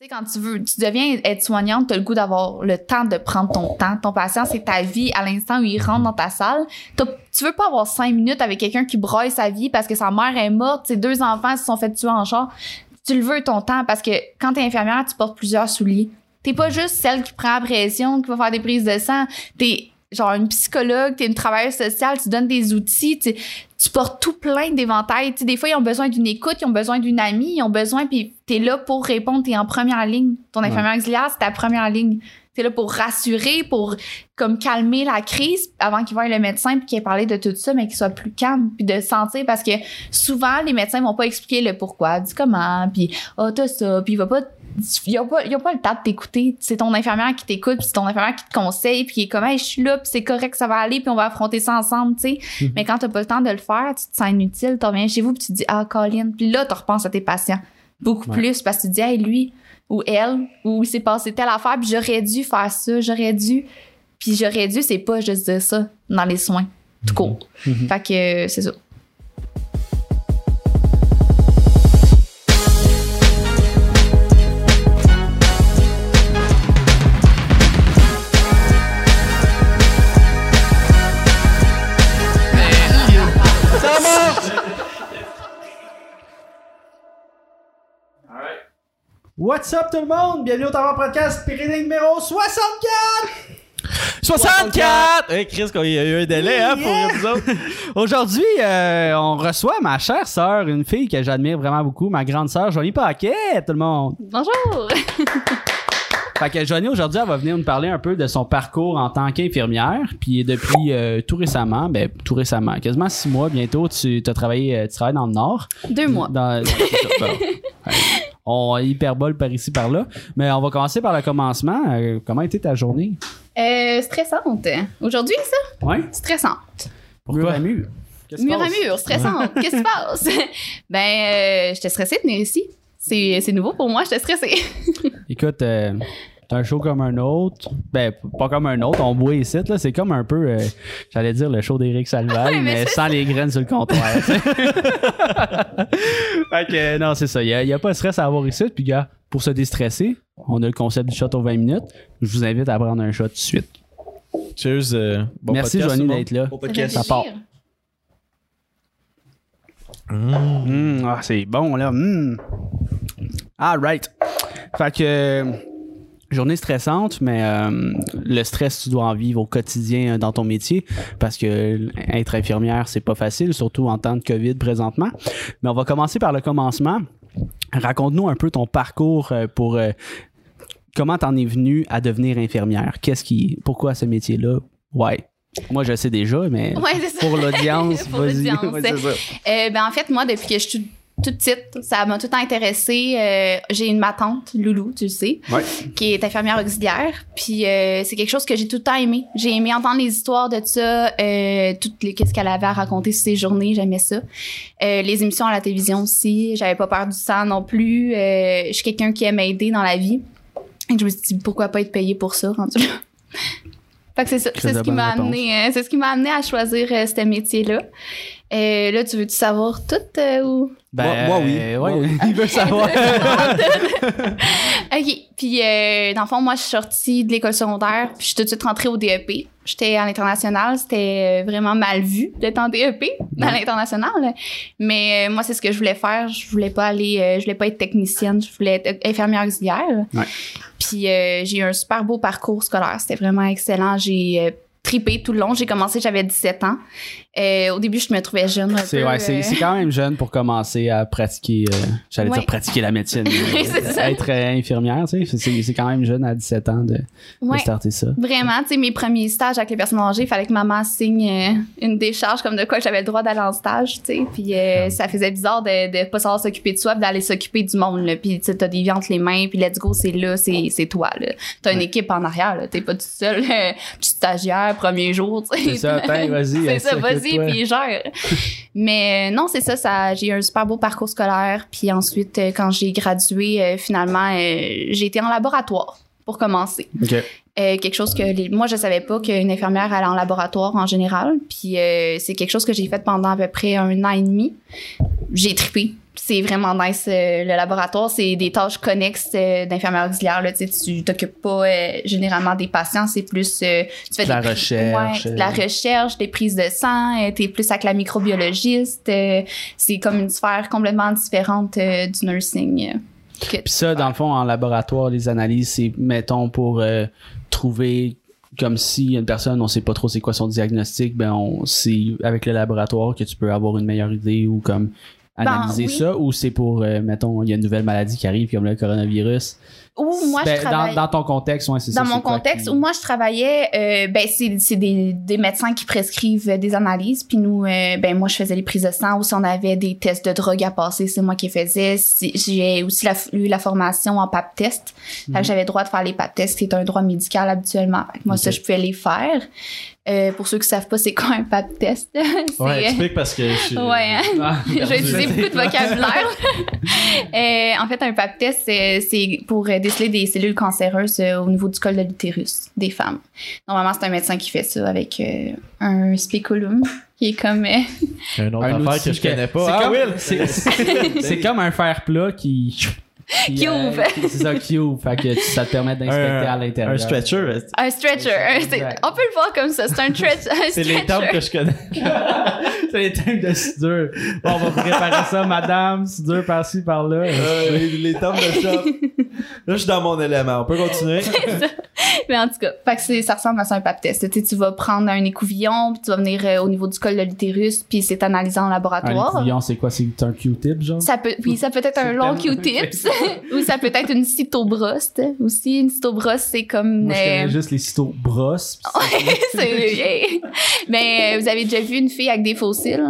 Tu sais, quand tu veux, tu deviens être soignante, tu le goût d'avoir le temps de prendre ton temps. Ton patient, c'est ta vie à l'instant où il rentre dans ta salle. Tu veux pas avoir cinq minutes avec quelqu'un qui broye sa vie parce que sa mère est morte, ses deux enfants se sont fait tuer en char. Tu le veux ton temps parce que quand t'es infirmière, tu portes plusieurs souliers. T'es pas juste celle qui prend la pression, qui va faire des prises de sang. T'es genre une psychologue, t'es une travailleuse sociale, tu donnes des outils, tu, tu portes tout plein d'éventails. Tu des fois, ils ont besoin d'une écoute, ils ont besoin d'une amie, ils ont besoin, puis t'es là pour répondre, t'es en première ligne. Ton infirmière auxiliaire, c'est ta première ligne. T'es là pour rassurer, pour comme calmer la crise avant qu'il voie le médecin puis qu'il ait parlé de tout ça, mais qu'il soit plus calme puis de sentir parce que souvent les médecins vont pas expliquer le pourquoi, du comment, puis ah t'as ça, puis il va pas ils ont pas, ils ont pas le temps de t'écouter. C'est ton infirmière qui t'écoute, puis c'est ton infirmière qui te conseille, puis qui est comme, Hey, je suis là, puis c'est correct, ça va aller, puis on va affronter ça ensemble, tu sais. Mhm. Mais quand t'as pas le temps de le faire, tu te sens inutile, tu reviens chez vous, puis tu te dis, ah, Colin. Puis là, tu repenses à tes patients beaucoup Ouais. plus parce que tu te dis, hey, lui ou elle, ou il s'est passé telle affaire, puis j'aurais dû faire ça, j'aurais dû. Puis j'aurais dû, c'est pas juste dire ça dans les soins, tout court. Mhm. Fait que euh, c'est ça. What's up tout le monde? Bienvenue au Tower Podcast Pyrénées numéro 64! 64! Hey Chris, il y a eu un délai hein, pour Yeah! vous autres. Aujourd'hui, euh, on reçoit ma chère sœur, une fille que j'admire vraiment beaucoup, ma grande sœur Joanie Paquet, tout le monde. Bonjour! Fait que Joanie, aujourd'hui, elle va venir nous parler un peu de son parcours en tant qu'infirmière. Puis depuis euh, tout récemment, ben tout récemment, quasiment six mois bientôt, tu as travaillé, euh, tu travailles dans le Nord. Deux mois. Dans. On hyperbole par ici, par là. Mais on va commencer par le commencement. Euh, comment était ta journée? Euh, stressante. Aujourd'hui, ça? Ouais? Stressante. Mur à mur. Mur à mur, stressante. Qu'est-ce qui se passe? ben, euh, j'étais stressée de venir ici. C'est c'est nouveau pour moi, j'étais stressée. Écoute, euh, un show comme un autre. Ben, pas comme un autre. On boit ici, là. C'est comme un peu, euh, j'allais dire, le show d'Éric Ouais, mais sans les graines sur le comptoir. fait que, non, c'est ça. Il n'y a, pas de stress à avoir ici. Puis, gars, pour se déstresser, on a le concept du shot aux 20 minutes. Je vous invite à prendre un shot tout de suite. Cheers. euh, bon Merci, Joanie, monde. d'être là. Bon podcast. Ça part. Hum, ah, c'est bon, là. Hum. All right. Fait que, euh, journée stressante, mais euh, le stress, tu dois en vivre au quotidien euh, dans ton métier parce que être infirmière, c'est pas facile, surtout en temps de COVID présentement. Mais on va commencer par le commencement. Raconte-nous un peu ton parcours euh, pour. euh, comment t'en es venu à devenir infirmière? Qu'est-ce qui. Pourquoi ce métier-là? Ouais. Moi, je sais déjà, mais Ouais, pour l'audience, Pour vas-y. Euh, ben en fait, moi, depuis que je suis toute petite, ça m'a tout le temps intéressée. Euh, j'ai une ma tante, Loulou, tu le sais, Ouais. qui est infirmière auxiliaire. Puis euh, c'est quelque chose que j'ai tout le temps aimé. J'ai aimé entendre les histoires de ça, euh, toutes les qu'est-ce qu'elle avait à raconter sur ses journées, j'aimais ça. Euh, les émissions à la télévision aussi, j'avais pas peur du sang non plus. Euh, je suis quelqu'un qui aime aider dans la vie. Et je me suis dit pourquoi pas être payé pour ça, rendu là? Fait que c'est ça, c'est ce qui m'a amené, c'est ce qui m'a amené à choisir ce métier-là. Euh, là, tu veux-tu savoir tout euh, ou? Ben, Moi- moi, oui. euh, Moi, il veut savoir. OK. Puis, euh, dans le fond, moi, je suis sortie de l'école secondaire, puis je suis tout de suite rentrée au DEP. J'étais à l'international. C'était euh, vraiment mal vu d'être en DEP dans Ouais. l'international. Mais euh, moi, c'est ce que je voulais faire. Je voulais pas aller... euh, je voulais pas être technicienne. Je voulais être infirmière auxiliaire. Ouais. Puis, euh, j'ai eu un super beau parcours scolaire. C'était vraiment excellent. J'ai... euh, tripé tout le long. J'ai commencé, j'avais 17 ans. Euh, au début, je me trouvais jeune. C'est ouais, euh, c'est quand même jeune pour commencer à pratiquer, euh, j'allais Ouais. dire pratiquer la médecine. être infirmière, tu sais, c'est quand même jeune à 17 ans de, de ouais. starter ça. Vraiment, tu sais, mes premiers stages avec les personnes âgées, il fallait que maman signe une décharge comme de quoi j'avais le droit d'aller en stage, tu sais. Puis euh, ça faisait bizarre de, de pas savoir s'occuper de soi, puis d'aller s'occuper du monde, là. Puis tu t'as des vies entre les mains, puis let's go, c'est là, c'est toi, là. T'as une équipe en arrière, là. T'es pas tout seul, petit stagiaire, premier jour, tu sais. C'est ça, vas-y, c'est ça, vas-y, puis gère. Mais euh, non, c'est ça, ça j'ai eu un super beau parcours scolaire. Puis ensuite, euh, quand j'ai gradué, euh, finalement, j'ai été en laboratoire pour commencer. Euh, quelque chose que les... moi je savais pas qu'une infirmière allait en laboratoire en général. Puis euh, c'est quelque chose que j'ai fait pendant à peu près un an et demi. J'ai trippé. C'est vraiment nice euh, le laboratoire. C'est des tâches connexes d'infirmière auxiliaire là. Tu tu t'occupes pas généralement des patients. C'est plus tu fais De la des recherche, ouais, de la recherche des prises de sang. Euh, t'es plus avec la microbiologiste. C'est comme une sphère complètement différente du nursing Puis ça, dans le fond, en laboratoire, les analyses, c'est, mettons, pour euh, trouver comme si une personne, on sait pas trop c'est quoi son diagnostic, ben on c'est avec le laboratoire que tu peux avoir une meilleure idée ou comme analyser Ben, oui. ça ou c'est pour euh, mettons il y a une nouvelle maladie qui arrive comme le coronavirus. Moi Ben, je dans, travaille dans ton contexte, ouais, c'est ça. Dans mon contexte qui- où moi je travaillais, euh, ben c'est c'est des, des médecins qui prescrivent euh, des analyses, puis nous, euh, ben moi je faisais les prises de sang. Ou si on avait des tests de drogue à passer, c'est moi qui les faisais. J'ai aussi la- eu la formation en pap test, fait Mhm. que j'avais le droit de faire les pap tests, qui est un droit médical habituellement. Fait que moi ça je pouvais les faire. Euh, pour ceux qui savent pas c'est quoi un pap test, c'est Ouais, explique parce que je suis. Ouais, hein? Ah, je vais utiliser beaucoup de vocabulaire. Euh, en fait, un pap test, c'est- c'est pour euh, déceler des cellules cancéreuses euh, au niveau du col de l'utérus des femmes. Normalement, c'est un médecin qui fait ça avec euh, un spéculum, qui est comme... euh, Un autre un affaire outil que je connais pas. c'est Ah, comme- c'est- C'est comme un fer plat qui. Qui ouvre. qui- C'est ça, qui ouvre. Fait que ça te permet d'inspecter à l'intérieur. Un stretcher. un stretcher. un- on peut le voir comme ça. C'est un, stretch, un C'est les termes que je connais. c'est les thèmes de soudure. Bon, on va préparer ça, madame. Soudure par-ci, par-là. Euh, les, les termes de shop. Là, je suis dans mon élément. On peut continuer? Mais en tout cas, fait que c'est- ça ressemble à ça un pap test. Tu sais, tu vas prendre un écouvillon, puis tu vas venir euh, au niveau du col de l'utérus, puis c'est analysé en Un laboratoire. écouvillon, c'est quoi? C'est un Q-tip, genre? Ça peut, oui, ça peut être un long Q-tips ou ça peut être une cytobrosse aussi. Une cytobrosse, c'est comme. Moi, je connais euh, juste les cytos brosses. pis c'est- Mais euh, vous avez déjà vu une fille avec des fossiles?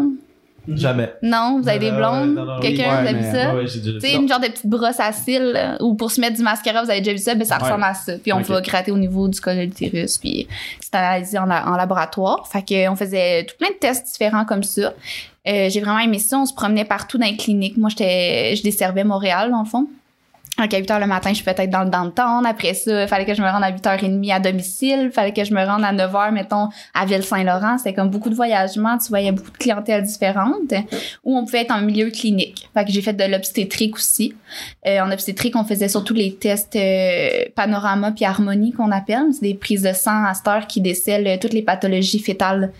Jamais. Non, vous avez des Euh, blondes? Quelqu'un, vous avez vu ça? Ouais, ouais, j'ai déjà Tu sais, une genre de petite brosse à cils, ou pour se mettre du mascara, vous avez déjà vu ça, ben ça Ouais. ressemble à ça. Puis on Ok. va gratter au niveau du col de l'utérus, puis c'est analysé en, la- en laboratoire. Fait que on faisait tout plein de tests différents comme ça. Euh, j'ai vraiment aimé ça. On se promenait partout dans les cliniques. Moi, j'étais, je desservais Montréal, dans le fond. Donc, à 8 h le matin, je peux être dans le downtown. Après ça, il fallait que je me rende à 8h30 à domicile. Il fallait que je me rende à 9 h, mettons, à Ville-Saint-Laurent. C'était comme beaucoup de voyagements. Tu voyais beaucoup de clientèle différentes. Ou on pouvait être en milieu clinique. Fait que j'ai fait de l'obstétrique aussi. Euh, en obstétrique, on faisait surtout les tests euh, panorama puis harmonie qu'on appelle. C'est des prises de sang à cette heure qui décèlent toutes les pathologies fétales.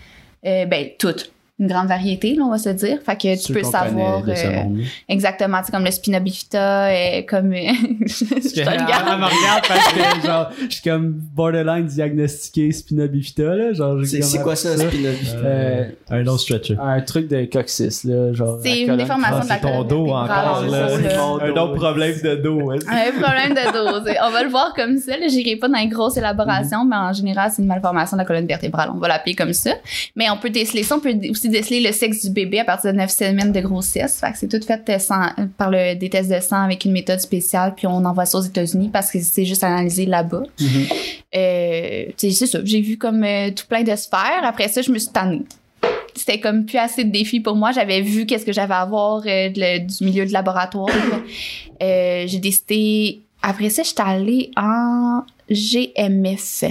Euh, ben, toutes. Une grande variété, là, on va se dire. Fait que tu Ceux peux savoir euh, exactement, c'est comme le spina bifida, euh, comme... je te Elle, regarde. elle me regarde parce que, genre, je suis comme borderline diagnostiqué spina bifida, là. Genre, C'est quoi appris ça, spina bifida? Euh, Un autre stretcher. un truc de coccyx, là. Genre, C'est une colonne. déformation Ah, de la c'est ton colonne dos encore, là. ça, Un autre problème de dos. Un problème de dos. c'est- On va le voir comme ça. Là, j'irai pas dans les grosses élaborations, mais en général, c'est une malformation de la colonne vertébrale. On va l'appeler comme ça. Mais on peut déceler ça. On peut aussi déceler le sexe du bébé à partir de 9 semaines de grossesse. Fait que c'est tout fait euh, sans- par le, des tests de sang avec une méthode spéciale, puis on envoie ça aux États-Unis parce que c'est juste analysé là-bas. Mhm. Euh, c'est ça. J'ai vu comme euh, tout plein de sphères. Après ça, je me suis tannée. C'était comme plus assez de défis pour moi. J'avais vu qu'est-ce que j'avais à voir euh, de du milieu de laboratoire. Euh, j'ai décidé. Après ça, j'étais allée en GMF.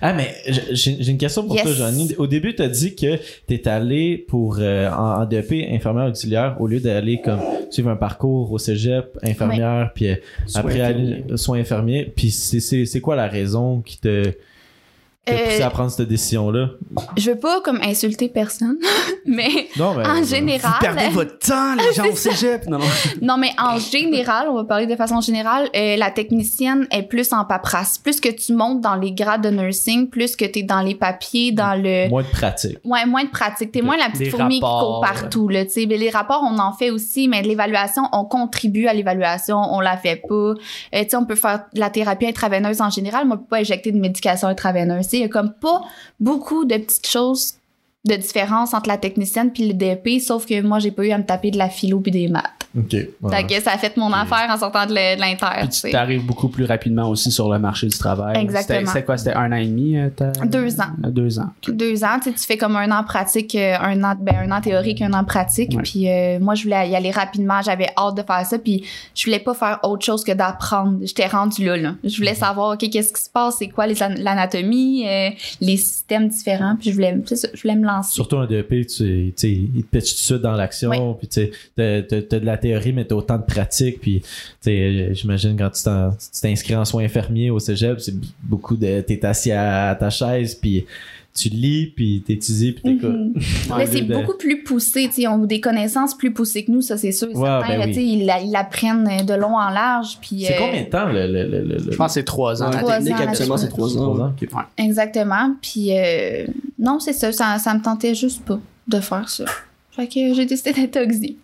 Ah, mais j'ai j'ai une question pour Yes. toi, Johnny. Au début, tu as dit que tu es allé pour euh, en, en DEP infirmière auxiliaire au lieu d'aller comme suivre un parcours au cégep infirmière puis euh, après aller soins infirmiers. Puis c'est- c'est c'est quoi la raison qui te Euh, poussé à prendre cette décision là Je veux pas comme insulter personne, mais Non, mais en général. Vous perdez votre temps, les gens au cégep. Non, non. Non, mais en général, on va parler de façon générale, euh, la technicienne est plus en paperasse. Plus que tu montes dans les grades de nursing, plus que tu es dans les papiers, dans le... moins de pratique. Ouais, moins de pratique. T'es moins la petite fourmi qui court partout, là, tu sais. Les rapports, on en fait aussi, mais l'évaluation, on contribue à l'évaluation, on la fait pas. Euh, tu sais, on peut faire de la thérapie intraveineuse en général, mais on peut pas injecter de médication intraveineuse. Il y a comme pas beaucoup de petites choses de différence entre la technicienne puis le DEP, sauf que moi, j'ai pas eu à me taper de la philo puis des maths. Ok. Que ça a fait mon affaire en sortant de l'inter. Puis tu t'arrives beaucoup plus rapidement aussi sur le marché du travail. Exactement. C'était- quoi? C'était un an et demi? euh, Deux ans. Euh, Deux ans. deux ans, tu sais, tu fais comme un an pratique, euh, un an, ben, un an théorique, un an pratique. Ouais. Puis euh, moi, je voulais y aller rapidement. J'avais hâte de faire ça. Puis je voulais pas faire autre chose que d'apprendre. J'étais rendue là, là. Je voulais savoir, OK, qu'est-ce qui se passe? C'est quoi l'anatomie, euh, les systèmes différents. Puis je voulais, je voulais me lancer. Surtout un DEP, tu sais, il te pitch tout de suite dans l'action, Oui. puis tu sais, t'as, t'as- t'as de la théorie, mais t'as autant de pratique, puis tu sais, j'imagine quand tu t'inscris en soins infirmiers au cégep, c'est beaucoup de, t'es assis à, à ta chaise, puis tu lis, puis t'étudies, puis t'écoutes. Mhm. Ouais, Mais c'est de- beaucoup plus poussé, tu sais, ils ont des connaissances plus poussées que nous, ça c'est sûr. et Ouais, certain, ben là, oui. ils, ils l'apprennent de long en large, puis C'est euh, combien de temps le. le, le, Je pense que c'est trois ans. Ouais, la technique, là-dessus. c'est trois ans. Exactement. Puis euh, non, c'est ça, ça, ça me tentait juste pas de faire ça. Fait que j'ai décidé d'être oxy.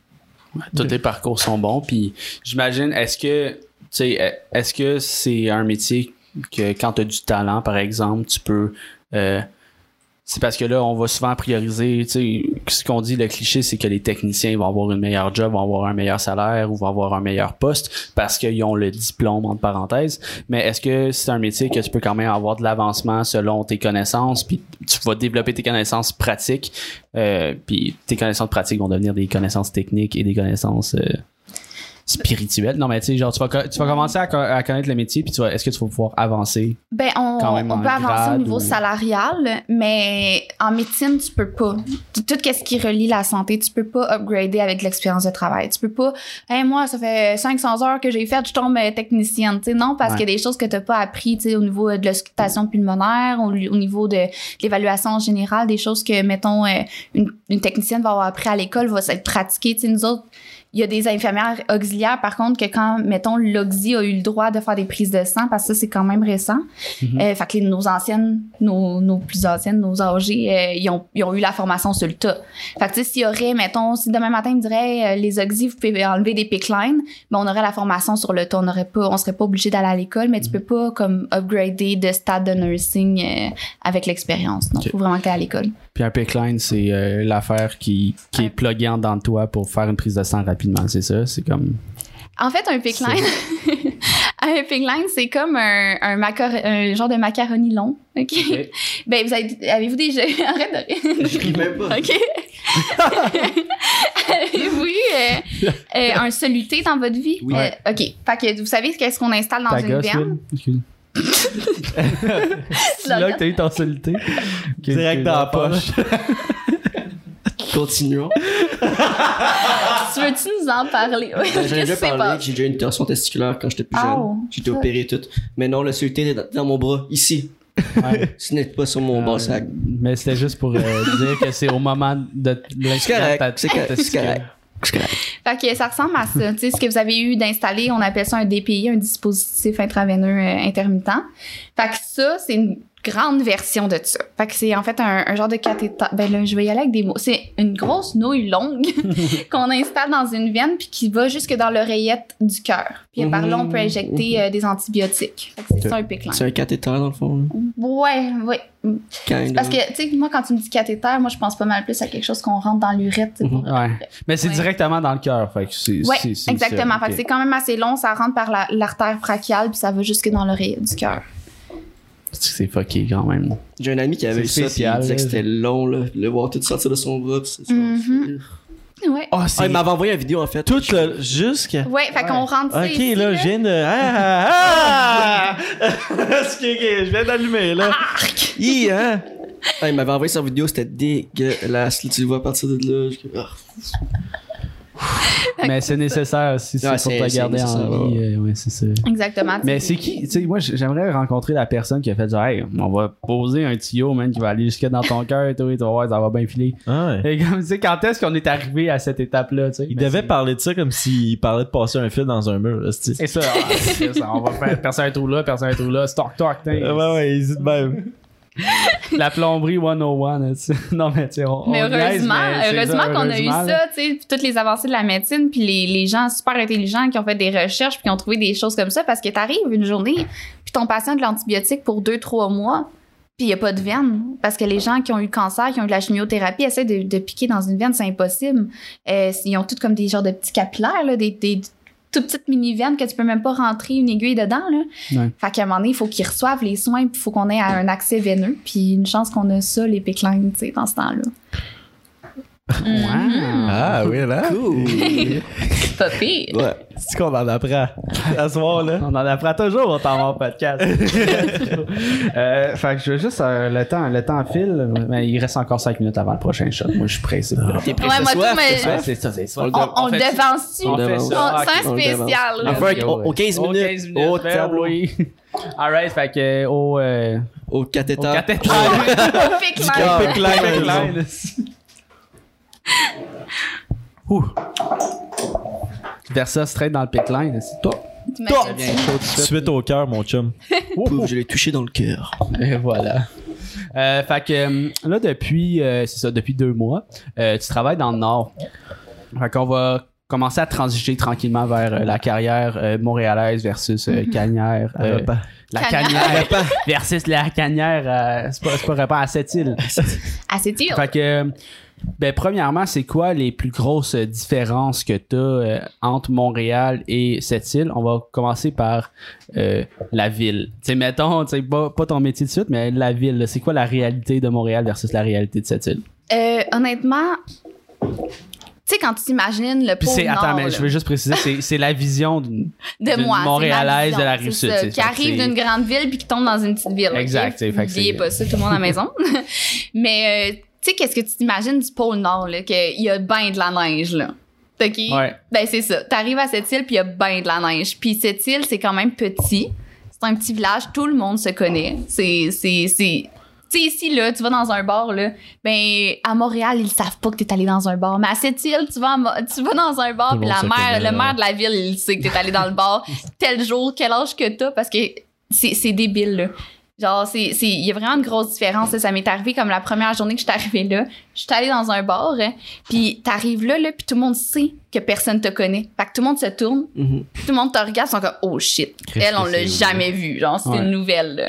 Tous tes parcours sont bons. Puis j'imagine, est-ce que, tu sais, est-ce que c'est un métier que quand tu as du talent, par exemple, tu peux. euh, c'est parce que là, on va souvent prioriser, tu sais, ce qu'on dit, le cliché, c'est que les techniciens vont avoir une meilleure job, vont avoir un meilleur salaire ou vont avoir un meilleur poste parce qu'ils ont le diplôme, entre parenthèses. Mais est-ce que c'est un métier que tu peux quand même avoir de l'avancement selon tes connaissances, puis tu vas développer tes connaissances pratiques, euh, puis tes connaissances pratiques vont devenir des connaissances techniques et des connaissances euh, spirituelles. Non, mais tu sais, genre, tu vas, tu vas commencer à, co- à connaître le métier, puis tu vas, est-ce que tu vas pouvoir avancer? Ben, on, Quand même on en peut avancer au niveau ou- salarial, mais en médecine, tu peux pas. Tout ce qui relie la santé, tu peux pas upgrader avec l'expérience de travail. Tu peux pas, hey, moi, ça fait 500 heures que j'ai fait, je tombe euh, technicienne. Tu sais, non, parce Ouais. qu'il y a des choses que tu n'as pas appris, tu sais, au niveau de l'auscultation pulmonaire, au, au niveau de, de l'évaluation générale, des choses que, mettons, euh, une, une technicienne va avoir appris à l'école, va s'être pratiquée. Tu sais, nous autres, il y a des infirmières auxiliaires, par contre, que quand, mettons, l'Oxy a eu le droit de faire des prises de sang, parce que ça, c'est quand même récent. Euh, fait que les- nos anciennes, nos, nos plus anciennes, nos âgés, euh, ils, ont, ils ont eu la formation sur le tas. Fait que, tu sais, s'il y aurait, mettons, si demain matin, ils me diraient, euh, les Oxy, vous pouvez enlever des picklines, ben, on aurait la formation sur le tas. On aurait pas, on serait pas obligé d'aller à l'école, mais tu peux pas, comme, upgrader de stade de nursing avec l'expérience. Non, Ok. faut vraiment que à l'école. Puis un pickline, c'est l'affaire qui, qui est pluguée de toi pour faire une prise de sang rapidement, c'est ça? C'est comme. En fait, un pickline, un pickline, c'est comme un, un, un genre de macaroni long. OK? Ben, vous avez, avez-vous déjà, arrête de rire. Je ris même pas. OK. Avez-vous eu euh, euh, un soluté dans votre vie? Oui. Euh, OK. Fait que vous savez qu'est-ce qu'on installe dans Ta une gosse, viande? Will? Excuse. C'est là que t'as eu ton soluté? Direct dans la poche. Continuons. Tu veux-tu nous en parler? Ben, J'en ai Qu'est-ce déjà parlé j'ai déjà eu une torsion testiculaire quand j'étais plus jeune. Oh. J'ai été opéré tout. Mais non, le soluté était dans, dans mon bras, ici. Ouais. Ce n'est pas sur mon bas sac. Mais c'était juste pour euh, dire que c'est au moment de correct. C'est correct. C'est correct. Fait que ça ressemble à ça. tu sais, ce que vous avez eu d'installer, on appelle ça un DPI, un dispositif intraveineux euh, intermittent. Fait que ça, c'est une grande version de ça. Fait que c'est en fait un, un genre de cathéter. Ben là, je vais y aller avec des mots. C'est une grosse nouille longue qu'on installe dans une veine puis qui va jusque dans l'oreillette du cœur. Puis par là, on peut injecter euh, des antibiotiques. Fait que c'est ça un pickline. C'est un cathéter dans le fond. là? Ouais, ouais. Kind Parce que, tu sais, moi, quand tu me dis cathéter, moi, je pense pas mal plus à quelque chose qu'on rentre dans pour- Ouais. Mais c'est Ouais. directement dans le cœur. Fait que c'est. Ouais, exactement. que c'est quand même assez long, ça rentre par la- l'artère brachiale puis ça va jusque dans l'oreille du cœur. C'est fucké quand même. J'ai un ami qui avait eu ça, puis il disait que c'était long, là. Le voir tout sortir de son bras, puis c'est ça. Mhm. Ouais. Oh, Ah, c'est il m'avait envoyé une vidéo, en fait. tout le. Jusqu'à. Ouais, fait qu'on rentre ça Ok, ici, là, je viens de. Ah! ah, ah! je viens d'allumer, là. Hi, hein? Ah, il m'avait envoyé sa vidéo, c'était dégueulasse. Tu le vois à partir de là. je- ah. Mais c'est nécessaire si c'est Ouais, pour c'est- te c'est garder en vie. euh, ouais, c'est ça. Exactement. Mais c'est qui, tu sais, moi j'aimerais rencontrer la personne qui a fait genre, hey, on va poser un tuyau, man, qui va aller jusque dans ton cœur et tout, et tu vas voir, ça va bien filer. Ah ouais. Et comme, tu sais, quand est-ce qu'on est arrivé à cette étape-là, tu sais? Il Ben, devait parler de ça comme s'il parlait de passer un fil dans un mur, c'est- ça, ah, on va faire percer un trou là, percer un trou là, stock, toc, Ouais, ouais, de même. La plomberie 101, là, tu sais. Non, mais tu sais, on. Mais on heureusement, mais c'est heureusement ça, qu'on a eu heureusement, ça, tu sais, puis toutes les avancées de la médecine, puis les, les gens super intelligents qui ont fait des recherches puis qui ont trouvé des choses comme ça, parce que t'arrives une journée, puis ton patient a de l'antibiotique pour deux, trois mois, puis Puis il n'y a pas de veine. Parce que les gens qui ont eu le cancer, qui ont eu de la chimiothérapie, essaient de, de piquer dans une veine, c'est impossible. Euh, ils ont toutes comme des genres de petits capillaires, là, des, des toutes petites mini-veines que tu peux même pas rentrer une aiguille dedans. Là. Ouais. Fait qu'à un moment donné, il faut qu'ils reçoivent les soins, puis il faut qu'on ait un accès veineux. Puis une chance qu'on a ça, les picklines, sais, dans ce temps-là. Wow. Ah oui, là. Cool. Pas pire. Ouais. C'est qu'on en apprend à ce soir-là? On en apprend toujours au temps mort podcast. euh, fait que je veux juste euh, le temps, le temps file, mais il reste encore 5 minutes avant le prochain shot. Moi, je suis pressé. T'es prêt, Ouais, moi, soir, mais- soir? C'est ça, c'est ça. On le On, on le fait- devance-tu? On fait devance. ça. On- Ah, C'est un spécial. là. Enfin, Ok, au- ouais. au 15 Au minutes, 15 minutes, au ben tableau. oui. Alright, fait que au, euh, Au cathéter. au cathéter. Au pickline. cœur. Pickline, pickline. Ouh. Versa straight dans le pickline. C'est toi. T'imagines-tu? Bien chaud tout de suite. Au cœur, mon chum. Pouf, je l'ai touché dans le cœur. Et voilà. Euh, fait que euh, là, depuis, euh, c'est ça, depuis deux mois, euh, tu travailles dans le Nord. Fait qu'on va commencer à transiger tranquillement vers euh, la carrière euh, montréalaise versus euh, Canière. euh, la Canière. Versus la Canière. euh, c'est pas, pas repas à cette île. Assez dur. Fait que, euh, ben, premièrement, c'est quoi les plus grosses euh, différences que tu as entre Montréal et cette île? On va commencer par euh, la ville. Sais, mettons, tu sais, pas, pas ton métier de suite, mais la ville. C'est quoi la réalité de Montréal versus la réalité de cette île? Euh, honnêtement, tu sais, quand tu t'imagines le pôle c'est, attends, Nord, mais là, je veux juste préciser, c'est, la vision d'une- Montréalaise de la ça, c'est qui arrive d'une grande ville puis qui tombe dans une petite ville. Exact, c'est- fait que N'oubliez c'est- pas ça, tout le monde à la maison. Mais euh, tu sais, qu'est-ce que tu t'imagines du pôle Nord, là, qu'il y a ben de la neige, là? OK? Ouais. Ben, c'est ça. T'arrives à cette île, puis il y a ben de la neige. Puis cette île, c'est quand même petit. C'est un petit village, tout le monde se connaît. C'est... c'est, c'est... Tu sais, ici, là, tu vas dans un bar, là, ben, à Montréal, ils savent pas que t'es allé dans un bar. Mais à cette île, tu vas, à tu vas dans un bar, puis la connaît, le maire de la ville, il sait que t'es allé dans le bar tel jour, quel âge que t'as, parce que c'est, c'est débile, là. Genre, c'est, c'est, il y a vraiment une grosse différence. Ça m'est arrivé comme la première journée que je suis arrivée là. Je suis allée dans un bar, hein, puis t'arrives là, là, puis tout le monde sait que personne te connaît. Fait que tout le monde se tourne, Mhm. puis tout le monde te regarde, ils sont comme, oh shit. Elle, on l'a jamais vue. Genre, c'est Ouais. une nouvelle, là.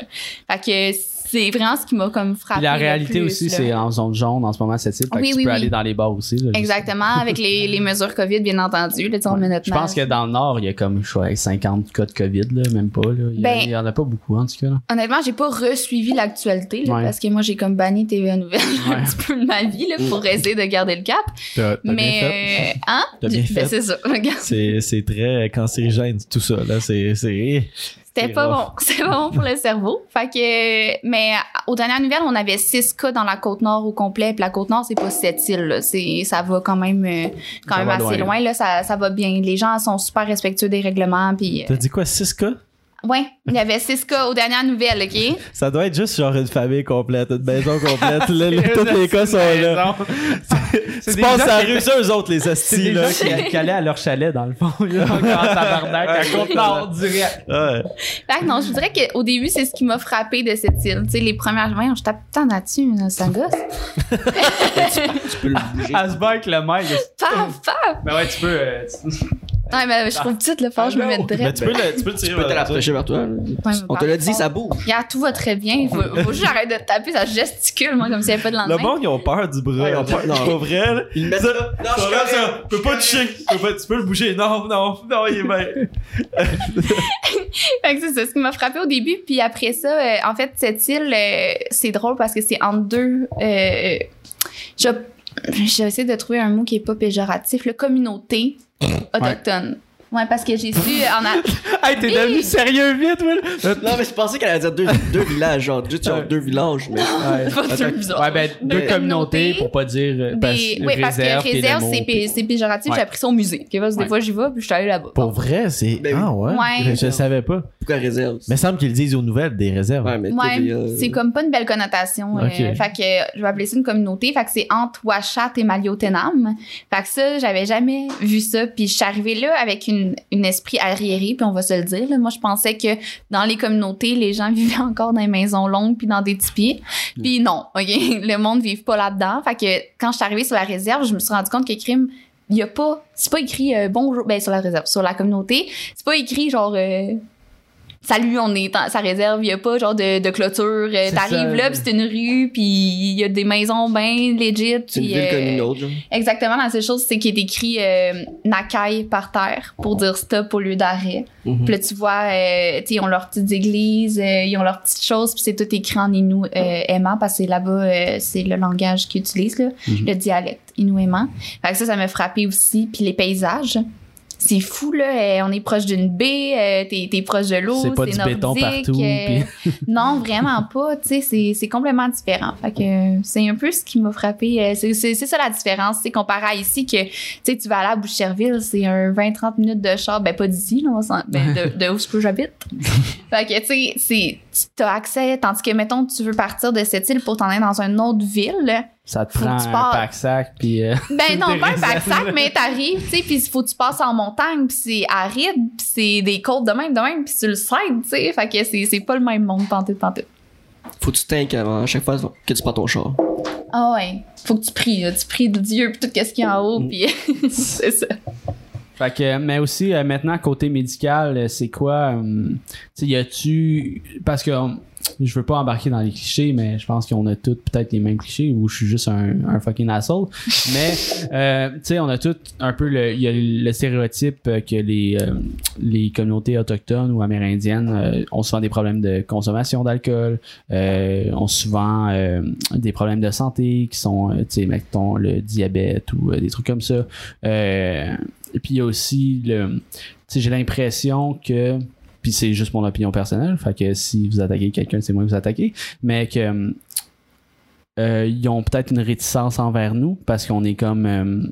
Fait que c'est vraiment ce qui m'a comme frappé. Puis la le réalité plus, aussi, là. c'est en zone jaune en ce moment, cette île. Oui, que tu oui, peux oui. aller dans les bars aussi. là, Exactement, avec les, les mesures COVID, bien entendu. Là, met notre Je pense que dans le Nord, il y a comme je sais, 50 cas de COVID, là, même pas. Là. Il, y a- Ben- il y en a pas beaucoup, en tout cas. là. Honnêtement, j'ai pas resuivi l'actualité, là, Ouais. parce que moi, j'ai comme banni TVA Nouvelles Ouais. un petit peu de ma vie, là, pour essayer de garder le cap. T'as t'as bien fait. Mais, euh, hein? T'as bien Ben, c'est ça. C'est, c'est très cancérigène, tout ça. Là. C'est, c'est... C'était C'est pas rough. bon. C'était pas bon pour le cerveau. Fait que, mais aux dernières nouvelles, on avait six cas dans la côte nord au complet. Puis la côte nord, c'est pas cette île. Là. C'est, ça va quand même, euh, quand Ça même assez loin. loin. Là, ça, ça va bien. Les gens sont super respectueux des règlements. Puis, euh, T'as dit quoi, 6 cas? Ouais, il y avait six cas aux dernières nouvelles, ok? Ça doit être juste genre une famille complète, une maison complète. là, là, tous les cas sont là. C'est Tu passes gens à la rue, eux autres, les des là. qui, qui allaient à leur chalet, dans le fond. Là, en tabarnak, à Côte-Nord, direct. Ouais. Fait que non, je vous dirais qu'au début, c'est ce qui m'a frappé de cette île. Tu sais, les premières, voyons, je tape tant là-dessus, là, ça gosse. Tu peux le bouger. À se battre avec le mec. Paf, paf! Ben ouais, tu peux. Ouais, mais je trouve petite, le fort, je me mets Mais direct. tu peux le, tu peux le tirer Tu peux te vers toi. rapprocher vers toi. Ouais, mais On te l'a dit, ça bouge. Regarde, tout va très bien. Il faut, faut juste que j'arrête de te taper, ça gesticule, moi, comme s'il n'y avait pas de lendemain. Le monde, ils ont peur du bras. Ouais, ils ont peur- non. Pas vrai, là. Ils mettent Ça- ça. Non, je ça, ça, tu peux pas toucher. Tu peux, pas- tu peux le bouger. Non, non, non, il est bien. Fait que c'est ça, ce qui m'a frappé au début. Puis après ça, euh, en fait, cette île, euh, c'est drôle parce que c'est entre deux. Euh, je, j'ai essayé de trouver un mot qui est pas péjoratif, le communauté autochtone. Ouais, parce que j'ai su en a... Hey, t'es devenu sérieux vite, Will? Non, mais je pensais qu'elle allait dire deux, deux villages, genre, juste genre deux villages, mais. Ouais. Pas bizarre. Ouais, ben, deux communautés, communautés, pour pas dire. euh, parce- oui, parce que réserve, c'est, péjoratif. Ouais. J'ai appris ça au musée. ok, parce que Ouais. des fois, j'y vais, puis je suis allée là-bas. Pour vrai, c'est. Ben. Ah ouais? Ouais. Je, je savais pas. Pourquoi réserve? Mais semble qu'ils le disent aux nouvelles des réserves. Ouais, mais c'est comme pas une belle connotation. euh, fait que euh, je vais appeler ça une communauté. Fait que c'est entre Ouachat et Maliotenam. Fait que ça, j'avais jamais vu ça. Puis je suis arrivée là avec une, une esprit arriéré, puis on va se le dire. là. Moi, je pensais que dans les communautés, les gens vivaient encore dans des maisons longues puis dans des tipis. Puis non, OK? Le monde ne vit pas là-dedans. Fait que quand je suis arrivée sur la réserve, je me suis rendu compte que crime, il y a pas... C'est pas écrit euh, bonjour... Ben, sur la réserve, sur la communauté. C'est pas écrit genre... euh, salut, on est dans sa réserve, il y a pas genre de, de clôture. Euh, T'arrives là, puis c'est une rue, puis il y a des maisons bien legit. C'est une ville euh, comme une autre, genre. Exactement, la seule chose, c'est qu'il est écrit euh, Nakai par terre pour dire stop au lieu d'arrêt. Mhm. Puis là, tu vois, euh, tu ils ont leurs petites églises, euh, ils ont leurs petites choses, puis c'est tout écrit en inou euh, aimant, parce que là-bas, euh, c'est le langage qu'ils utilisent, là, Mhm. le dialecte inou aimant. Fait que ça, ça m'a frappé aussi. Puis les paysages. C'est fou, là. euh, on est proche d'une baie, euh, t'es, t'es proche de l'eau, C'est pas du béton partout, euh, non, vraiment pas. Tu sais, c'est, c'est complètement différent. Fait que c'est un peu ce qui m'a frappé. C'est, c'est, c'est ça la différence. C'est comparé à ici que, tu sais, tu vas aller à Boucherville, c'est un 20-30 minutes de char. Ben, pas d'ici, là, on s'en- ben, de, de où ce que j'habite. fait que, tu sais, c'est, tu as accès, tandis que, mettons, tu veux partir de cette île pour t'en aller dans une autre ville. Ça te Faut prend tu un pack-sac, puis... euh, Ben non, pas un pack-sac, mais t'arrives, tu sais, puis il faut que tu passes en montagne, puis c'est aride, puis c'est des côtes de même, de même, puis sur le side, tu sais. Fait que c'est, c'est pas le même monde, pantoute, pantoute. Faut que tu t'inquiètes avant, à chaque fois que tu prends ton char. Ah ouais. Faut que tu pries, là. Tu pries de Dieu puis tout ce qu'il y a en haut, Mm. puis c'est ça. Fait que, mais aussi, euh, maintenant, côté médical, euh, c'est quoi, euh, tu sais, y a-tu, parce que, euh, je veux pas embarquer dans les clichés, mais je pense qu'on a tous peut-être les mêmes clichés, ou je suis juste un, un fucking asshole. mais, euh, tu sais, on a tous un peu le, il y a le stéréotype que les, euh, les communautés autochtones ou amérindiennes euh, ont souvent des problèmes de consommation d'alcool, euh, ont souvent euh, des problèmes de santé qui sont, tu sais, mettons, le diabète ou des trucs comme ça. Euh, et puis il y a aussi le. Tu sais, j'ai l'impression que. Puis c'est juste mon opinion personnelle. Fait que si vous attaquez quelqu'un, c'est moi que vous attaquez. Mais que. euh, ils ont peut-être une réticence envers nous parce qu'on est comme. euh,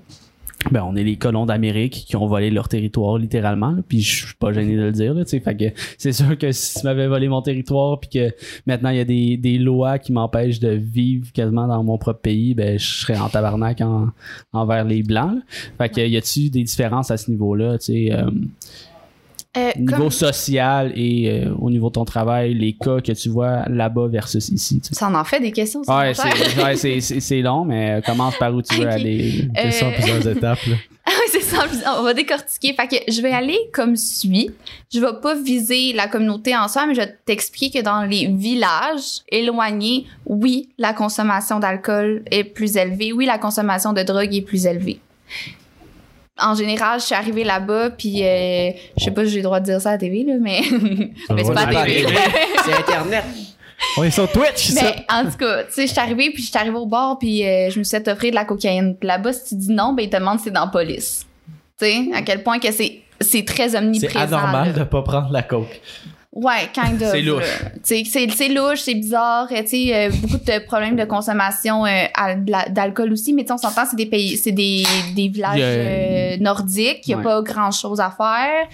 ben, on est les colons d'Amérique qui ont volé leur territoire littéralement. Puis je suis pas gêné de le dire. Là, fait que c'est sûr que si tu m'avais volé mon territoire puis que maintenant il y a des, des lois qui m'empêchent de vivre quasiment dans mon propre pays, ben je serais en tabarnak en, envers les blancs. là. Fait que y a-tu des différences à ce niveau-là, euh, Euh, niveau comme- social et euh, au niveau de ton travail, les cas que tu vois là-bas versus ici. tu sais? Ça en en fait des questions. Ouais, c'est ouais, long, mais euh, commence par où tu veux Ok. aller. Euh, Question en plusieurs étapes, là. Ah oui, c'est ça. On va décortiquer. Fait que je vais aller comme suit. Je vais pas viser la communauté en soi, mais je vais t'expliquer que dans les villages éloignés, oui, la consommation d'alcool est plus élevée. Oui, la consommation de drogue est plus élevée. En général, je suis arrivée là-bas, puis euh, je sais pas si j'ai le droit de dire ça à la TV, là, mais, mais c'est pas la TV. C'est Internet. On est sur Twitch, ça. Mais en tout cas, tu sais, je suis arrivée, puis je suis arrivée au bar, puis euh, je me suis fait offrir de la cocaïne. Puis là-bas, si tu dis non, ben ils te demandent si c'est dans la police. Tu sais, à quel point que c'est c'est très omniprésent. C'est anormal là. de pas prendre la coke. Ouais, kind of. C'est louche. C'est louche, c'est bizarre. euh, Tu sais, euh, beaucoup de problèmes de consommation euh, d'alcool aussi. Mais on s'entend, c'est des pays, c'est des, des villages euh, nordiques. Il y a Ouais. pas grand chose à faire.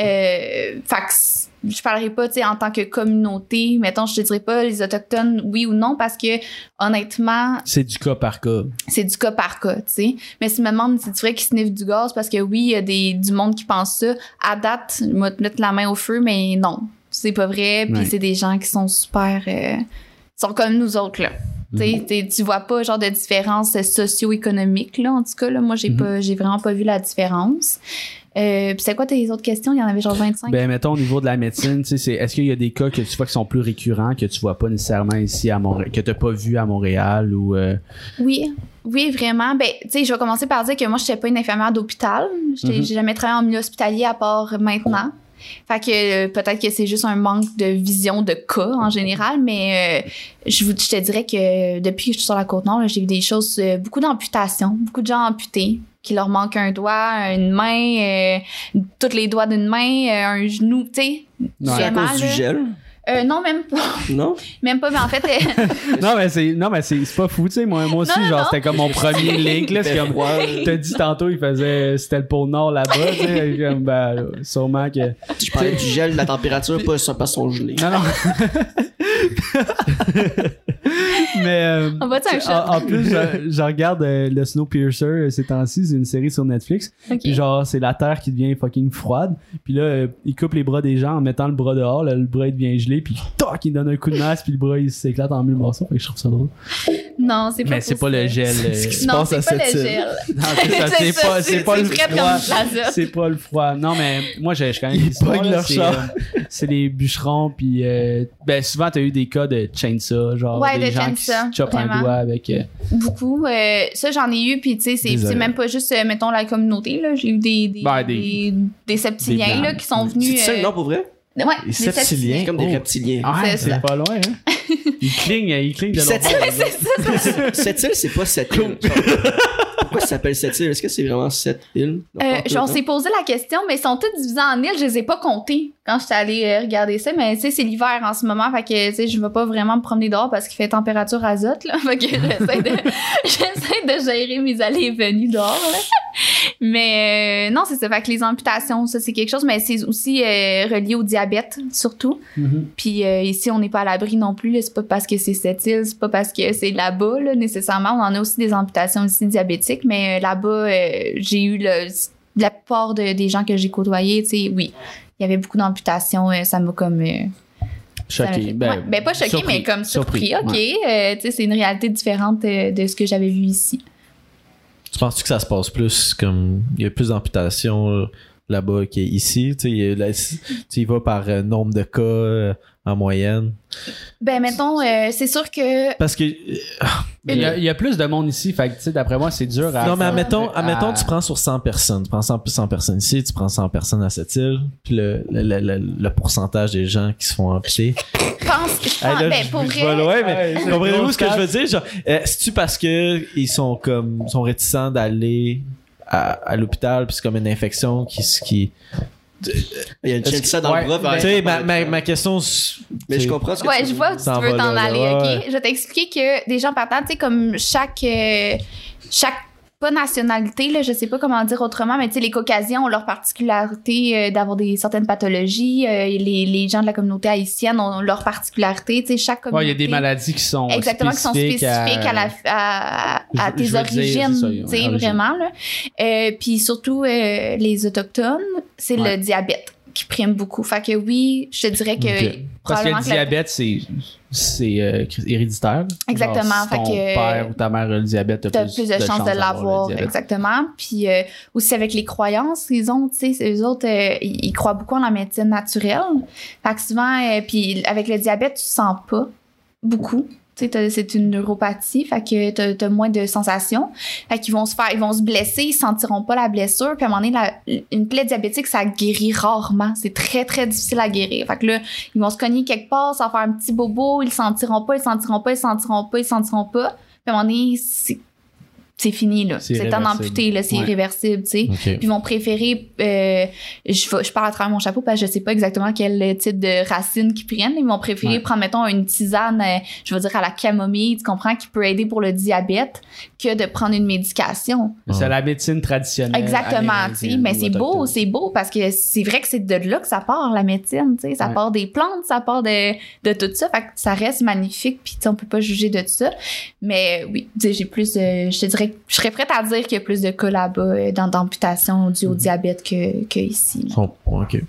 Euh, fait je parlerai pas, tu sais, en tant que communauté. Mettons, je te dirais pas les autochtones, oui ou non, parce que honnêtement, C'est du cas par cas. c'est du cas par cas, tu sais. Mais si me demandes si tu vrai qu'ils sniffent du gaz, parce que oui, il y a des, du monde qui pense ça. À date, je vais te mettre la main au feu, mais non. C'est pas vrai. Puis Ouais. c'est des gens qui sont super... euh, sont comme nous autres, là. Tu sais, t'es- Tu vois pas genre de différence socio-économique, là, en tout cas. Là, moi, j'ai Mhm. pas j'ai vraiment pas vu la différence. Euh, puis c'est quoi tes autres questions? Il y en avait genre 25. Ben, mettons, au niveau de la médecine, tu sais, c'est- est-ce qu'il y a des cas que tu vois qui sont plus récurrents, que tu vois pas nécessairement ici à Montréal, que t'as pas vu à Montréal ou. euh, Oui, oui, vraiment. Ben, tu sais, je vais commencer par dire que moi, je n'étais pas une infirmière d'hôpital. Mhm. J'ai jamais travaillé en milieu hospitalier à part maintenant. Fait que euh, peut-être que c'est juste un manque de vision de cas en général, mais euh, je, vous, je te dirais que depuis que je suis sur la côte nord, j'ai vu des choses, euh, beaucoup d'amputations, beaucoup de gens amputés, qui leur manque un doigt, une main, tous les doigts d'une main, un genou, tu sais. C'est à cause du gel? Euh, non, même pas. Non? Même pas, mais en fait, Non, mais c'est, non, mais c'est, c'est pas fou, tu sais. Moi, moi aussi, Non, genre, c'était comme mon premier link, là. C'est Fait comme, t'as dit tantôt, il faisait, c'était le pôle Nord là-bas, tu sais. comme, ben, là, sûrement que. Je parlais du gel, de la température, pas ça, pas son gelé. Non, non. Mais euh, On en, plus, je, je regarde euh, le Snowpiercer euh, ces temps-ci, c'est une série sur Netflix. Puis genre, c'est la terre qui devient fucking froide. Puis là, euh, il coupe les bras des gens en mettant le bras dehors. Là, le bras il devient gelé. Puis toc, il donne un coup de masse. Puis le bras il s'éclate en mille morceaux. Fait que je trouve ça drôle. Non, c'est pas Mais c'est pour pas le gel. euh, C'est ce qui se Non, passe c'est à pas cette île. c'est pas, c'est pas le froid. C'est pas le froid. Non, mais moi, je, je connais Ils leur c'est, les bûcherons, puis ben, souvent, t'as eu des cas de chainsaw, genre Ouais, des de gens qui chainsaw, se chopent un vraiment. doigt avec... euh, Beaucoup. Euh, ça, j'en ai eu, puis tu sais, c'est même pas juste, euh, mettons, la communauté, là. J'ai eu des, des, Ben, des- des, des septiliens, des là, qui sont venus. C'est ça nom pour vrai? Ouais, Les des septiliens. C'est comme des Oh. reptiliens. Ah, C'est ça. pas loin, hein? il cligne, il cligne de l'autre. Cette île, c'est pas cette île. Pourquoi ça s'appelle cette île? Est-ce que c'est vraiment cette île? Euh, on non? s'est posé la question, mais ils sont tous divisés en îles. Je les ai pas comptés quand j'étais allée euh, regarder ça. Mais tu sais, c'est l'hiver en ce moment. Fait que tu sais, je vais pas vraiment me promener dehors parce qu'il fait température azote. Là. Fait que j'essaie de, gérer mes allées et venues dehors. Là. Mais euh, non, c'est ça. Fait que les amputations, ça c'est quelque chose. Mais c'est aussi euh, relié au diabète, surtout. Mhm. Puis euh, ici, on n'est pas à l'abri non plus. C'est pas parce que c'est cette île, c'est pas parce que c'est là-bas, là, nécessairement. On en a aussi des amputations aussi diabétiques, mais là-bas, j'ai eu le, la plupart de- des gens que j'ai côtoyés, tu sais, oui. Il y avait beaucoup d'amputations, ça m'a comme. Choqué. Ben, ouais, ben, pas choqué, surpris. mais comme surpris. Surpris, OK, ouais. euh, tu sais, c'est une réalité différente de ce que j'avais vu ici. Tu penses que ça se passe plus comme. Il y a plus d'amputations euh, là-bas qu'ici? Tu sais, y a par euh, nombre de cas euh, en moyenne? Ben, mettons, euh, c'est sûr que. Parce que. euh, Il y, a, il y a plus de monde ici, fait que, tu sais, d'après moi, c'est dur à. non, mais admettons, à- admettons, tu prends sur 100 personnes. Tu prends 100, 100 personnes ici, tu prends 100 personnes à cette île, puis le, le, le, le- le pourcentage des gens qui se font amputer. Je pense. Je pense Hey, là, ben, je- pour je vrai. vais loin, mais Ouais, comprenez-vous ce que je veux dire? Genre, euh, c'est-tu parce que ils sont comme sont réticents d'aller à, à l'hôpital, puis c'est comme une infection qui. qui Il y a une chaîne ça dans ouais, le bras. ben, tu sais, ma, ma, ma question. Mais je comprends ce que Ouais, tu je veux vois tu veux t'en aller, ok? Je vais t'expliquer que des gens partant, tu sais, comme chaque. euh, chaque. Pas nationalité, là, je sais pas comment dire autrement, mais tu sais, les Caucasiens ont leur particularité euh, d'avoir des certaines pathologies. euh, les, les gens de la communauté haïtienne ont leur particularité. Tu sais, chaque communauté. Ouais, il y a des maladies qui sont Exactement, qui sont spécifiques à, la, à, à Je- tes je origines, tu sais, vraiment. Là. Euh, Puis surtout, les Autochtones, c'est Ouais. le diabète qui prime beaucoup. Fait que oui, je te dirais que Ok. Parce que le probablement la- diabète, c'est c'est euh, héréditaire. Exactement, Genre, si fait ton que- père ou ta mère a le diabète, t'as plus, plus de chances de l'avoir, exactement. Puis euh, aussi avec les croyances, ils ont, tu sais, eux autres, euh, ils ils croient beaucoup en la médecine naturelle. Fait que souvent, puis avec le diabète, tu sens pas beaucoup. C'est une neuropathie, fait que t'as, t'as moins de sensations. Fait qu'ils vont se faire, ils vont se blesser, ils sentiront pas la blessure. Puis à un moment donné, la- une plaie diabétique, ça guérit rarement. C'est très, très difficile à guérir. Fait que là, ils vont se cogner quelque part, ça va faire un petit bobo, ils sentiront pas, ils sentiront pas, ils sentiront pas, ils sentiront pas. Puis à un moment donné, c'est, fini, là. C'est temps irréversible. d'amputer, là. C'est Ouais. irréversible, tu sais. Puis ils vont préférer, euh, je, vais- je parle à travers mon chapeau parce que je sais pas exactement quel type de racine qu'ils prennent. Ils vont préférer Ouais. prendre, mettons, une tisane, euh, je veux dire, à la camomille, tu comprends, qui peut aider pour le diabète, que de prendre une médication. C'est la médecine traditionnelle. Exactement, tu sais. Mais c'est beau, c'est beau parce que c'est vrai que c'est de là que ça part, la médecine, tu sais. Ça Ouais. part des plantes, ça part de, de tout ça. Fait que ça reste magnifique, puis tu sais, on peut pas juger de tout ça. Mais oui, tu sais, j'ai plus, euh, je te dirais, je serais prête à dire qu'il y a plus de cas là-bas euh, dans d'amputation Mhm. au diabète que, que ici. Ok.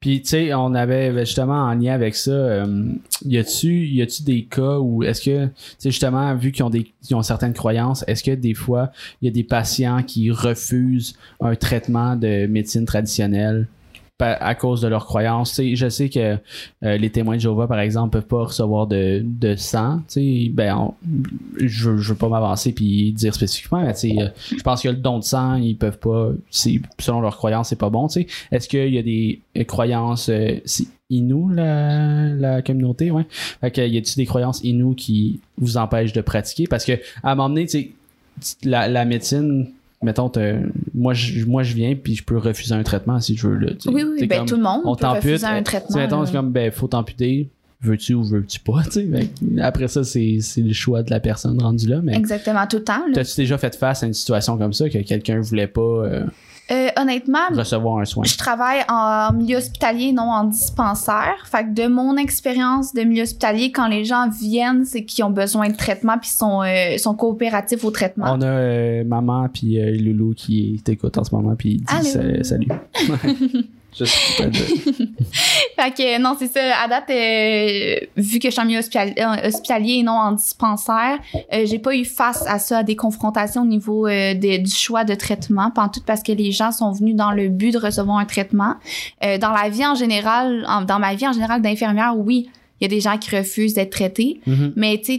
Puis, tu sais, on avait ben, justement en lien avec ça, euh, y a-tu y a-tu des cas où est-ce que, tu sais, justement, vu qu'ils ont des ils ont certaines croyances, est-ce que des fois il y a des patients qui refusent un traitement de médecine traditionnelle à cause de leurs croyances. Je sais que euh, les témoins de Jéhovah, par exemple, peuvent pas recevoir de, de sang. Ben, je, je veux pas m'avancer puis dire spécifiquement, mais euh, je pense que le don de sang, ils peuvent pas, selon leurs croyances, c'est pas bon. Est-ce qu'il y a des euh, croyances euh, Inou, la, la communauté, ouais. Fait que, y a-tu des croyances Inou qui vous empêchent de pratiquer? Parce que, à un moment donné, la médecine, mettons, moi, je, moi, je viens puis je peux refuser un traitement si je veux, là. Oui, oui, ben comme, tout le monde on peut refuser un traitement. mettons, c'est comme, ben, faut t'amputer. Veux-tu ou veux-tu pas, Après ça, c'est, le choix de la personne rendue là, mais. Exactement, tout le temps. T'as-tu déjà fait face à une situation comme ça que quelqu'un voulait pas euh, Euh, honnêtement, recevoir un soin? je travaille en milieu hospitalier, non en dispensaire. Fait que de mon expérience de milieu hospitalier, quand les gens viennent, c'est qu'ils ont besoin de traitement puis sont euh, sont coopératifs au traitement. On a euh, maman puis Loulou qui t'écoute en ce moment puis dit salut. Juste. Fait que non, c'est ça. À date, euh, vu que je suis en milieu euh, hospitalier et non en dispensaire, euh, j'ai pas eu face à ça, à des confrontations au niveau euh, de- du choix de traitement, pas en tout parce que les gens sont venus dans le but de recevoir un traitement. Euh, dans la vie en général, dans ma vie en général d'infirmière, oui, il y a des gens qui refusent d'être traités. Mhm. Mais tu sais,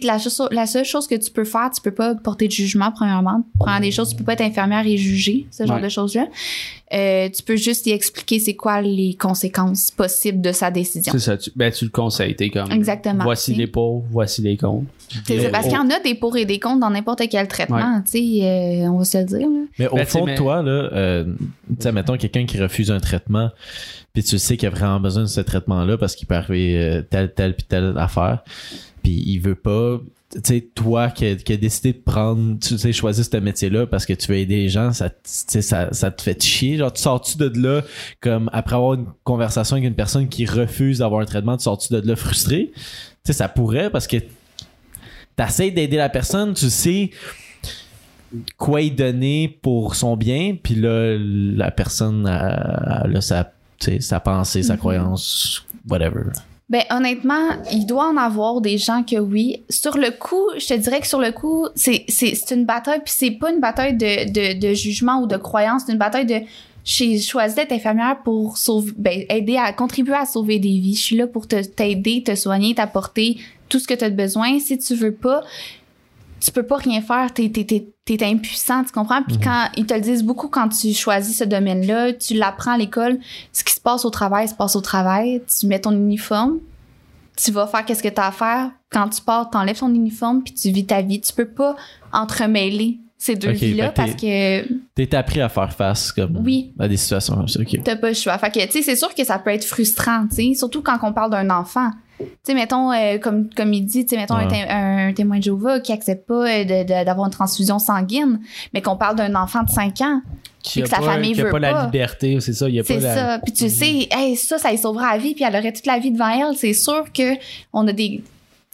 la, seule chose que tu peux faire, tu peux pas porter de jugement, premièrement. Première des choses, tu peux pas être infirmière et juger, ce genre Ouais. de choses-là. Euh, tu peux juste y expliquer c'est quoi les conséquences possibles de sa décision. C'est ça. Tu, ben, tu le conseilles. T'es comme. Exactement, Voici les pour, voici les contre. C'est parce qu'il y en a des pour et des contre dans n'importe quel traitement, tu sais, euh, on va se le dire. là. Mais au Ben, fond mais- de toi, là, euh, tu sais, mettons quelqu'un qui refuse un traitement, puis tu sais qu'il a vraiment besoin de ce traitement-là parce qu'il peut arriver euh, telle, telle, puis telle affaire, puis il veut pas. Tu sais, toi qui a, qui a décidé de prendre, tu sais, choisir ce métier-là parce que tu veux aider les gens, ça, ça, ça te fait chier. Genre, tu sors-tu de là, comme après avoir une conversation avec une personne qui refuse d'avoir un traitement, tu sors-tu de là frustré? Tu sais, ça pourrait parce que t'essayes d'aider la personne, tu sais quoi y donner pour son bien, puis là, la personne a, là, sais, sa pensée, sa Mhm. croyance, whatever. Ben honnêtement, il doit en avoir des gens que oui. Sur le coup, je te dirais que sur le coup, c'est une bataille puis c'est pas une bataille de, de de jugement ou de croyance, c'est une bataille de j'ai choisi d'être infirmière pour sauver ben, aider à contribuer à sauver des vies. Je suis là pour te t'aider, te soigner, t'apporter tout ce que tu as besoin. Si tu veux pas, tu peux pas rien faire, t'es t'es t'es t'es impuissant, tu comprends? Puis Mhm. quand ils te le disent beaucoup quand tu choisis ce domaine-là, tu l'apprends à l'école, ce qui se passe au travail se passe au travail, tu mets ton uniforme, tu vas faire qu'est-ce que tu as à faire. Quand tu pars, t'enlèves ton uniforme puis tu vis ta vie. Tu peux pas entremêler ces deux Ok, vies-là fait que parce que T'es appris à faire face comme Oui. à des situations comme ça. t'as pas le choix. Fait que, tu sais, c'est sûr que ça peut être frustrant, tu sais, surtout quand on parle d'un enfant. Tu sais, mettons, euh, comme, comme il dit, tu sais, mettons un, té- un témoin de Jéhovah qui accepte pas euh, d'avoir une transfusion sanguine, mais qu'on parle d'un enfant de 5 ans. Qui que sa pas, famille veut pas la pas. liberté, c'est ça. Il y a pas C'est la... ça. Puis tu sais, hey, ça, ça lui sauvera la vie, puis elle aurait toute la vie devant elle. C'est sûr que on a des,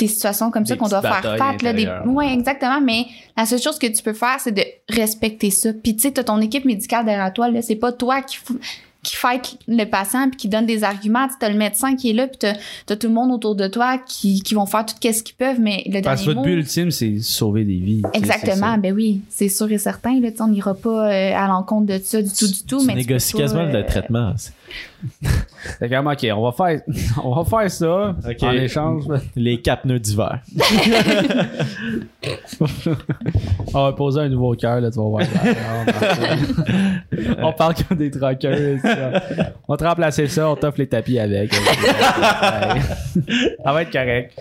des situations comme ça qu'on doit faire face. Là, des... Ouais, exactement. Mais la seule chose que tu peux faire, c'est de respecter ça. Puis tu sais, t'as ton équipe médicale derrière toi. Là, c'est pas toi qui f- qui fight le patient puis qui donne des arguments. Tu as le médecin qui est là, puis t'as as tout le monde autour de toi qui, qui vont faire tout ce qu'ils peuvent. Mais le Parce que dernier votre mot, but ultime, c'est sauver des vies. Exactement, ben oui, c'est sûr et certain. Là, on n'ira pas euh, à l'encontre de ça du tout, du tout. Tu mais négocies quasiment euh, le traitement. Ça. Fait que, ok, on va faire, on va faire ça Ok. en échange. Les quatre nœuds d'hiver. On va poser un nouveau cœur, là, tu vas voir. on parle comme des truckers. ça. On va te remplacer ça, on t'offre les tapis avec. ça va être correct.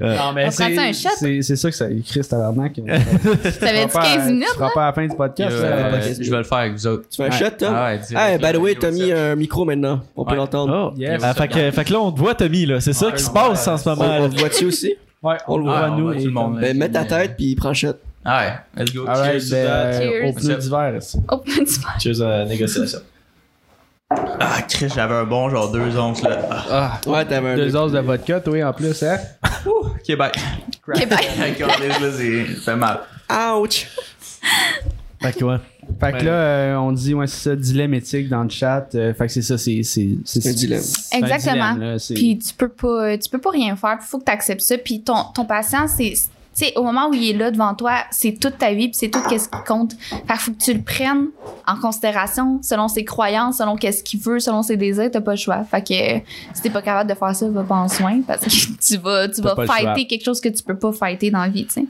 Non, mais On c'est, prend-tu un shot? c'est, c'est ça que ça écrit, tabarnak. Ça va être 15 minutes, Tu feras pas à la fin du podcast. Euh, je vais le faire avec vous autres. Tu fais un Ouais. shot, Tom? Ah ouais, direct. By the way, t'as mis ça. un micro maintenant. On peut l'entendre. Oh, yes. Ah, fait, que, fait que là, on te voit, Tommy, là. C'est ça qui se passe ouais. en ce moment. on le voit-tu aussi? Ouais, on le Ah, voit, on nous. tout le monde. Ben, mets ta tête puis prends shot. Ah ouais, let's go. Alright, Cheers. ben, Cheers. au pneu d'hiver. Oh, tu vas- Cheers à la négociation. Ah, Chris, j'avais un bon genre deux onces là. Ah, Ah, Ouais, t'avais un. deux os de vodka, toi, en plus, hein? Québec. Québec. Là, c'est ça fait mal. Ouch! Fait que ouais. Fait que là, euh, on dit, ouais, c'est ça, dilemme éthique dans le chat. euh, fait que c'est ça, c'est. C'est C'est un dilemme. Exactement. dilemme, là, c'est- Puis tu peux pas, tu peux pas rien faire. Il faut que tu acceptes ça. Puis ton, ton patient, c'est, tu sais, au moment où il est là devant toi, c'est toute ta vie, puis c'est tout ce qui compte. Fait faut que tu le prennes en considération selon ses croyances, selon qu'est-ce qu'il veut, selon ses désirs. T'as pas le choix. Fait que euh, si t'es pas capable de faire ça, va pas en soin parce que tu vas, tu vas fighter quelque chose que tu peux pas fighter dans la vie, tu sais.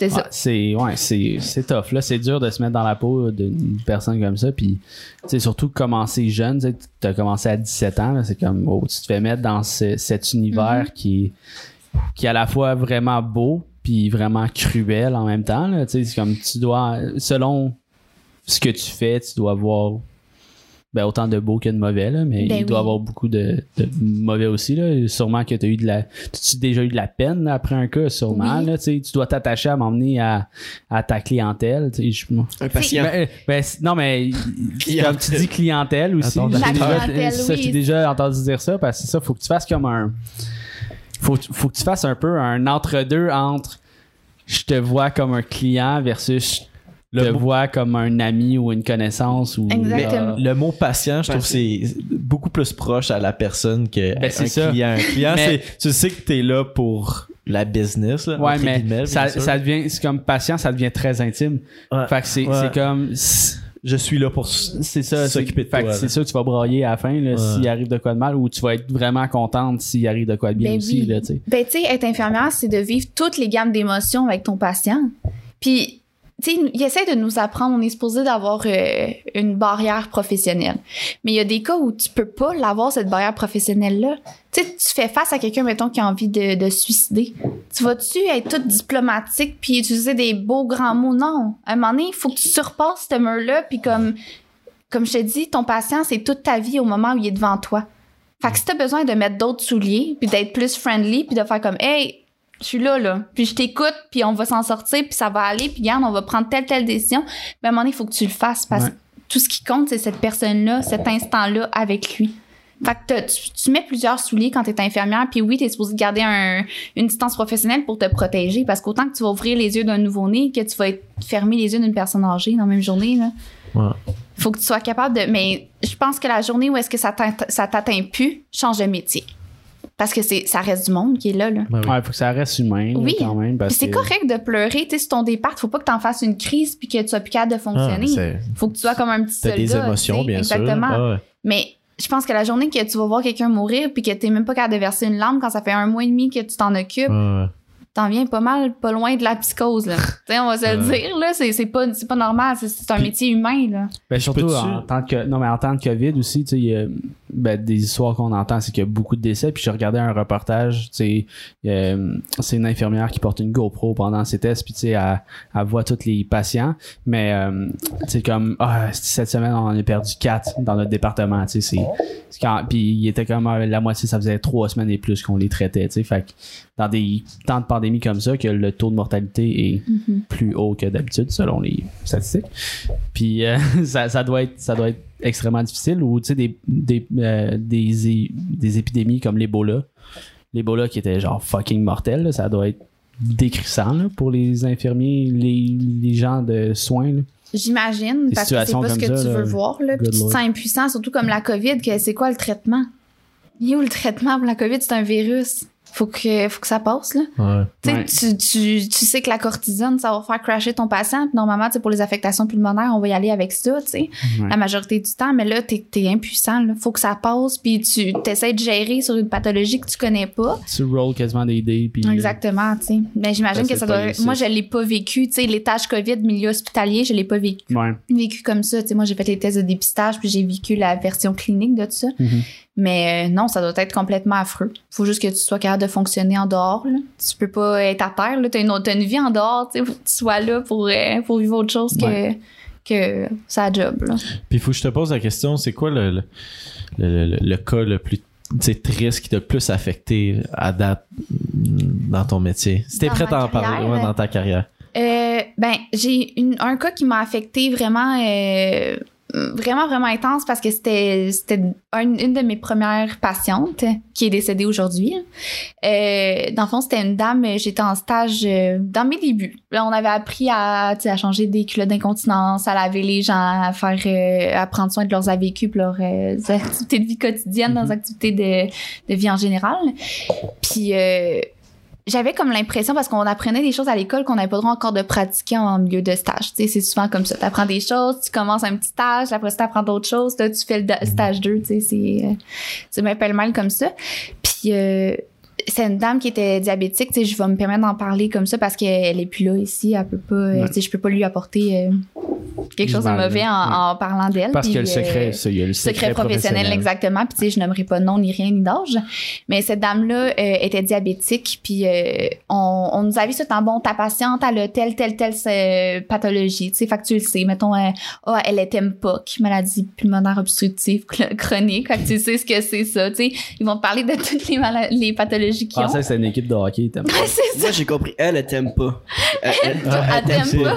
C'est Ouais, ça. c'est ouais, c'est c'est tough là, c'est dur de se mettre dans la peau d'une personne comme ça puis sais surtout commencer jeune, tu as commencé à 17 ans, c'est comme oh, tu te fais mettre dans ce- cet univers qui est qui est à la fois vraiment beau puis vraiment cruel en même temps là, tu sais. C'est comme tu dois selon ce que tu fais, tu dois voir ben, autant de beaux que de mauvais, là, mais Ben il doit y oui. avoir beaucoup de, de mauvais aussi. Là. Sûrement que tu as eu de la. Tu as déjà eu de la peine là, après un cas, sûrement. Oui. Là, tu sais, tu dois t'attacher à m'emmener à, à ta clientèle. tu sais, je- Un patient. ben, ben, non, mais comme tu dis clientèle aussi. Attends, j'ai la déjà, clientèle, ça, oui. j'ai déjà entendu dire ça parce que c'est ça, faut que tu fasses comme un. Faut, faut que tu fasses un peu un entre-deux entre je te vois comme un client versus Le mot- vois comme un ami ou une connaissance ou Exactement. Le mot patient, je trouve c'est beaucoup plus proche à la personne que Ben, c'est un ça. client. Un client, Mais- tu sais que t'es là pour la business. Là, Ouais, mais ça, ça devient, c'est comme patient, ça devient très intime. Ouais. Fait que c'est, Ouais. comme, Je suis là pour c'est ça, S'occuper de fait que toi, c'est ça que tu vas brailler à la fin, Ouais. s'il arrive de quoi de mal, ou tu vas être vraiment contente s'il arrive de quoi de bien Ben aussi, oui. là. Ben, tu sais, être infirmière, c'est de vivre toutes les gammes d'émotions avec ton patient. Puis, tu sais, il essaie de nous apprendre, on est supposé d'avoir euh, une barrière professionnelle. Mais il y a des cas où tu peux pas l'avoir, cette barrière professionnelle-là. Tu sais, tu fais face à quelqu'un, mettons, qui a envie de, de suicider. Tu vas-tu être toute diplomatique puis utiliser des beaux grands mots? Non. À un moment donné, il faut que tu surpasses ce mur-là puis comme, comme je te dis, ton patient, c'est toute ta vie au moment où il est devant toi. Fait que si t'as besoin de mettre d'autres souliers, puis d'être plus friendly, puis de faire comme, hey, je suis là, là, puis je t'écoute, puis on va s'en sortir, puis ça va aller, puis regarde, on va prendre telle, telle décision, ben à un moment donné, il faut que tu le fasses, parce Ouais. que tout ce qui compte, c'est cette personne-là, cet instant-là avec lui. Fait que tu, tu mets plusieurs souliers quand t'es infirmière, puis oui, t'es supposé garder un- une distance professionnelle pour te protéger, parce qu'autant que tu vas ouvrir les yeux d'un nouveau-né, que tu vas être fermer les yeux d'une personne âgée dans la même journée, là. Ouais. Faut que tu sois capable de. Mais je pense que la journée où est-ce que ça t'atteint plus, change de métier. Parce que c'est, ça reste du monde qui est là. là. Ben oui. Ouais, faut que ça reste humain, là, Oui. quand même, parce Puis c'est que- correct de pleurer. Tu sais, sur ton départ, faut pas que t'en fasses une crise puis que tu sois plus capable de Ah, fonctionner. c'est- faut que tu sois comme un petit T'as soldat. des émotions, bien Exactement. sûr. Ah ouais. Mais je pense que la journée que tu vas voir quelqu'un mourir puis que t'es même pas capable de verser une larme quand ça fait un mois et demi que tu t'en occupes, ouais. T'en viens pas mal, pas loin de la psychose. Là. Tu sais, on va se le dire, là. C'est, c'est, pas, c'est pas normal. C'est, c'est un Puis- métier humain, là. Ben, surtout en temps de, co- non, mais en temps de COVID aussi, tu sais, ben, des histoires qu'on entend, c'est qu'il y a beaucoup de décès. Puis je regardais un reportage, tu sais, euh, c'est une infirmière qui porte une GoPro pendant ses tests, puis tu sais, elle, elle voit tous les patients. Mais euh, c'est comme, ah, cette semaine, on en a perdu quatre dans notre département, tu sais, c'est, c'est quand, puis il était comme ah, la moitié, ça faisait trois semaines et plus qu'on les traitait, tu sais, fait que dans des temps de pandémie comme ça, que le taux de mortalité est Mhm. plus haut que d'habitude selon les statistiques. Puis euh, ça, ça doit être ça doit être extrêmement difficile ou tu sais des des, euh, des des épidémies comme l'Ebola, l'Ebola qui était genre fucking mortel, là, ça doit être décrissant là, pour les infirmiers, les, les gens de soins. là. J'imagine, parce que c'est pas ce que ça, tu veux là, voir, là. Puis tu te sens impuissant, surtout comme la COVID, que c'est quoi le traitement? Il est où le traitement pour la COVID? C'est un virus. Faut que, faut que ça passe, là. Ouais. Tu Ouais. tu, tu, tu sais que la cortisone, ça va faire crasher ton patient. Puis normalement, tu pour les affectations pulmonaires, on va y aller avec ça, tu Ouais. la majorité du temps. Mais là, t'es, t'es impuissant, là. Faut que ça passe, puis tu essaies de gérer sur une pathologie que tu connais pas. Tu rolls quasiment des dés puis Exactement, tu sais. Mais j'imagine que ça doit. Moi, je l'ai pas vécu, tu sais, l'étage COVID, milieu hospitalier, je l'ai pas vécu Ouais. vécu comme ça. Tu moi, j'ai fait les tests de dépistage, puis j'ai vécu la version clinique de tout ça. Mhm. Mais euh, non, ça doit être complètement affreux. Faut juste que tu sois capable de fonctionner en dehors. Là. Tu peux pas être à terre. Tu as une, autre- t'as une vie en dehors. Faut que tu sois là pour, euh, pour vivre autre chose que, Ouais. que sa job. Là. Puis il faut que je te pose la question, c'est quoi le, le, le, le- le cas le plus triste qui t'a le plus affecté à date dans ton métier? Si t'es ma à en parler ouais, dans ta carrière. Euh, ben, j'ai une- un cas qui m'a affecté vraiment, euh, vraiment, vraiment intense parce que c'était, c'était un- une de mes premières patientes qui est décédée aujourd'hui. Euh, dans le fond, c'était une dame, j'étais en stage euh, dans mes débuts. Là, on avait appris à, à changer des culottes d'incontinence, à laver les gens, à faire, euh, à prendre soin de leurs AVQ, leurs euh, activités de vie quotidienne, leurs activités de, de vie en général. Puis, j'avais comme l'impression, parce qu'on apprenait des choses à l'école qu'on n'avait pas le droit encore de pratiquer en milieu de stage. Tu sais, c'est souvent comme ça. Tu apprends des choses, tu commences un petit stage, après ça, tu apprends d'autres choses, là, tu fais le da- stage 2, tu sais, c'est, euh, c'est bien pêle-mêle comme ça. Puis, euh, c'est une dame qui était diabétique, tu sais, je vais me permettre d'en parler comme ça parce qu'elle est plus là ici, elle peut pas, euh, Ouais. tu sais, je peux pas lui apporter euh, quelque chose de mauvais en, ouais. en parlant d'elle. Parce le euh, secret, ça, il y a le secret, professionnel, exactement. Puis tu sais, je nommerai pas de nom ni rien ni d'âge. Mais cette dame-là euh, était diabétique. Puis euh, on, on nous avait tout le temps, bon, ta patiente, elle a telle, telle, telle pathologie. Tu sais, fait que tu le sais. Mettons, ah, elle est MPOC, maladie pulmonaire obstructive chronique. Fait que tu sais ce que c'est ça. Tu sais, ils vont te parler de toutes les pathologies Je qu'ils ont. pensais que c'était une équipe de hockey. t'aimes pas. c'est ça. Moi, j'ai compris. Elle, elle t'aime pas. Elle, elle- Elle t'aime c'est- pas.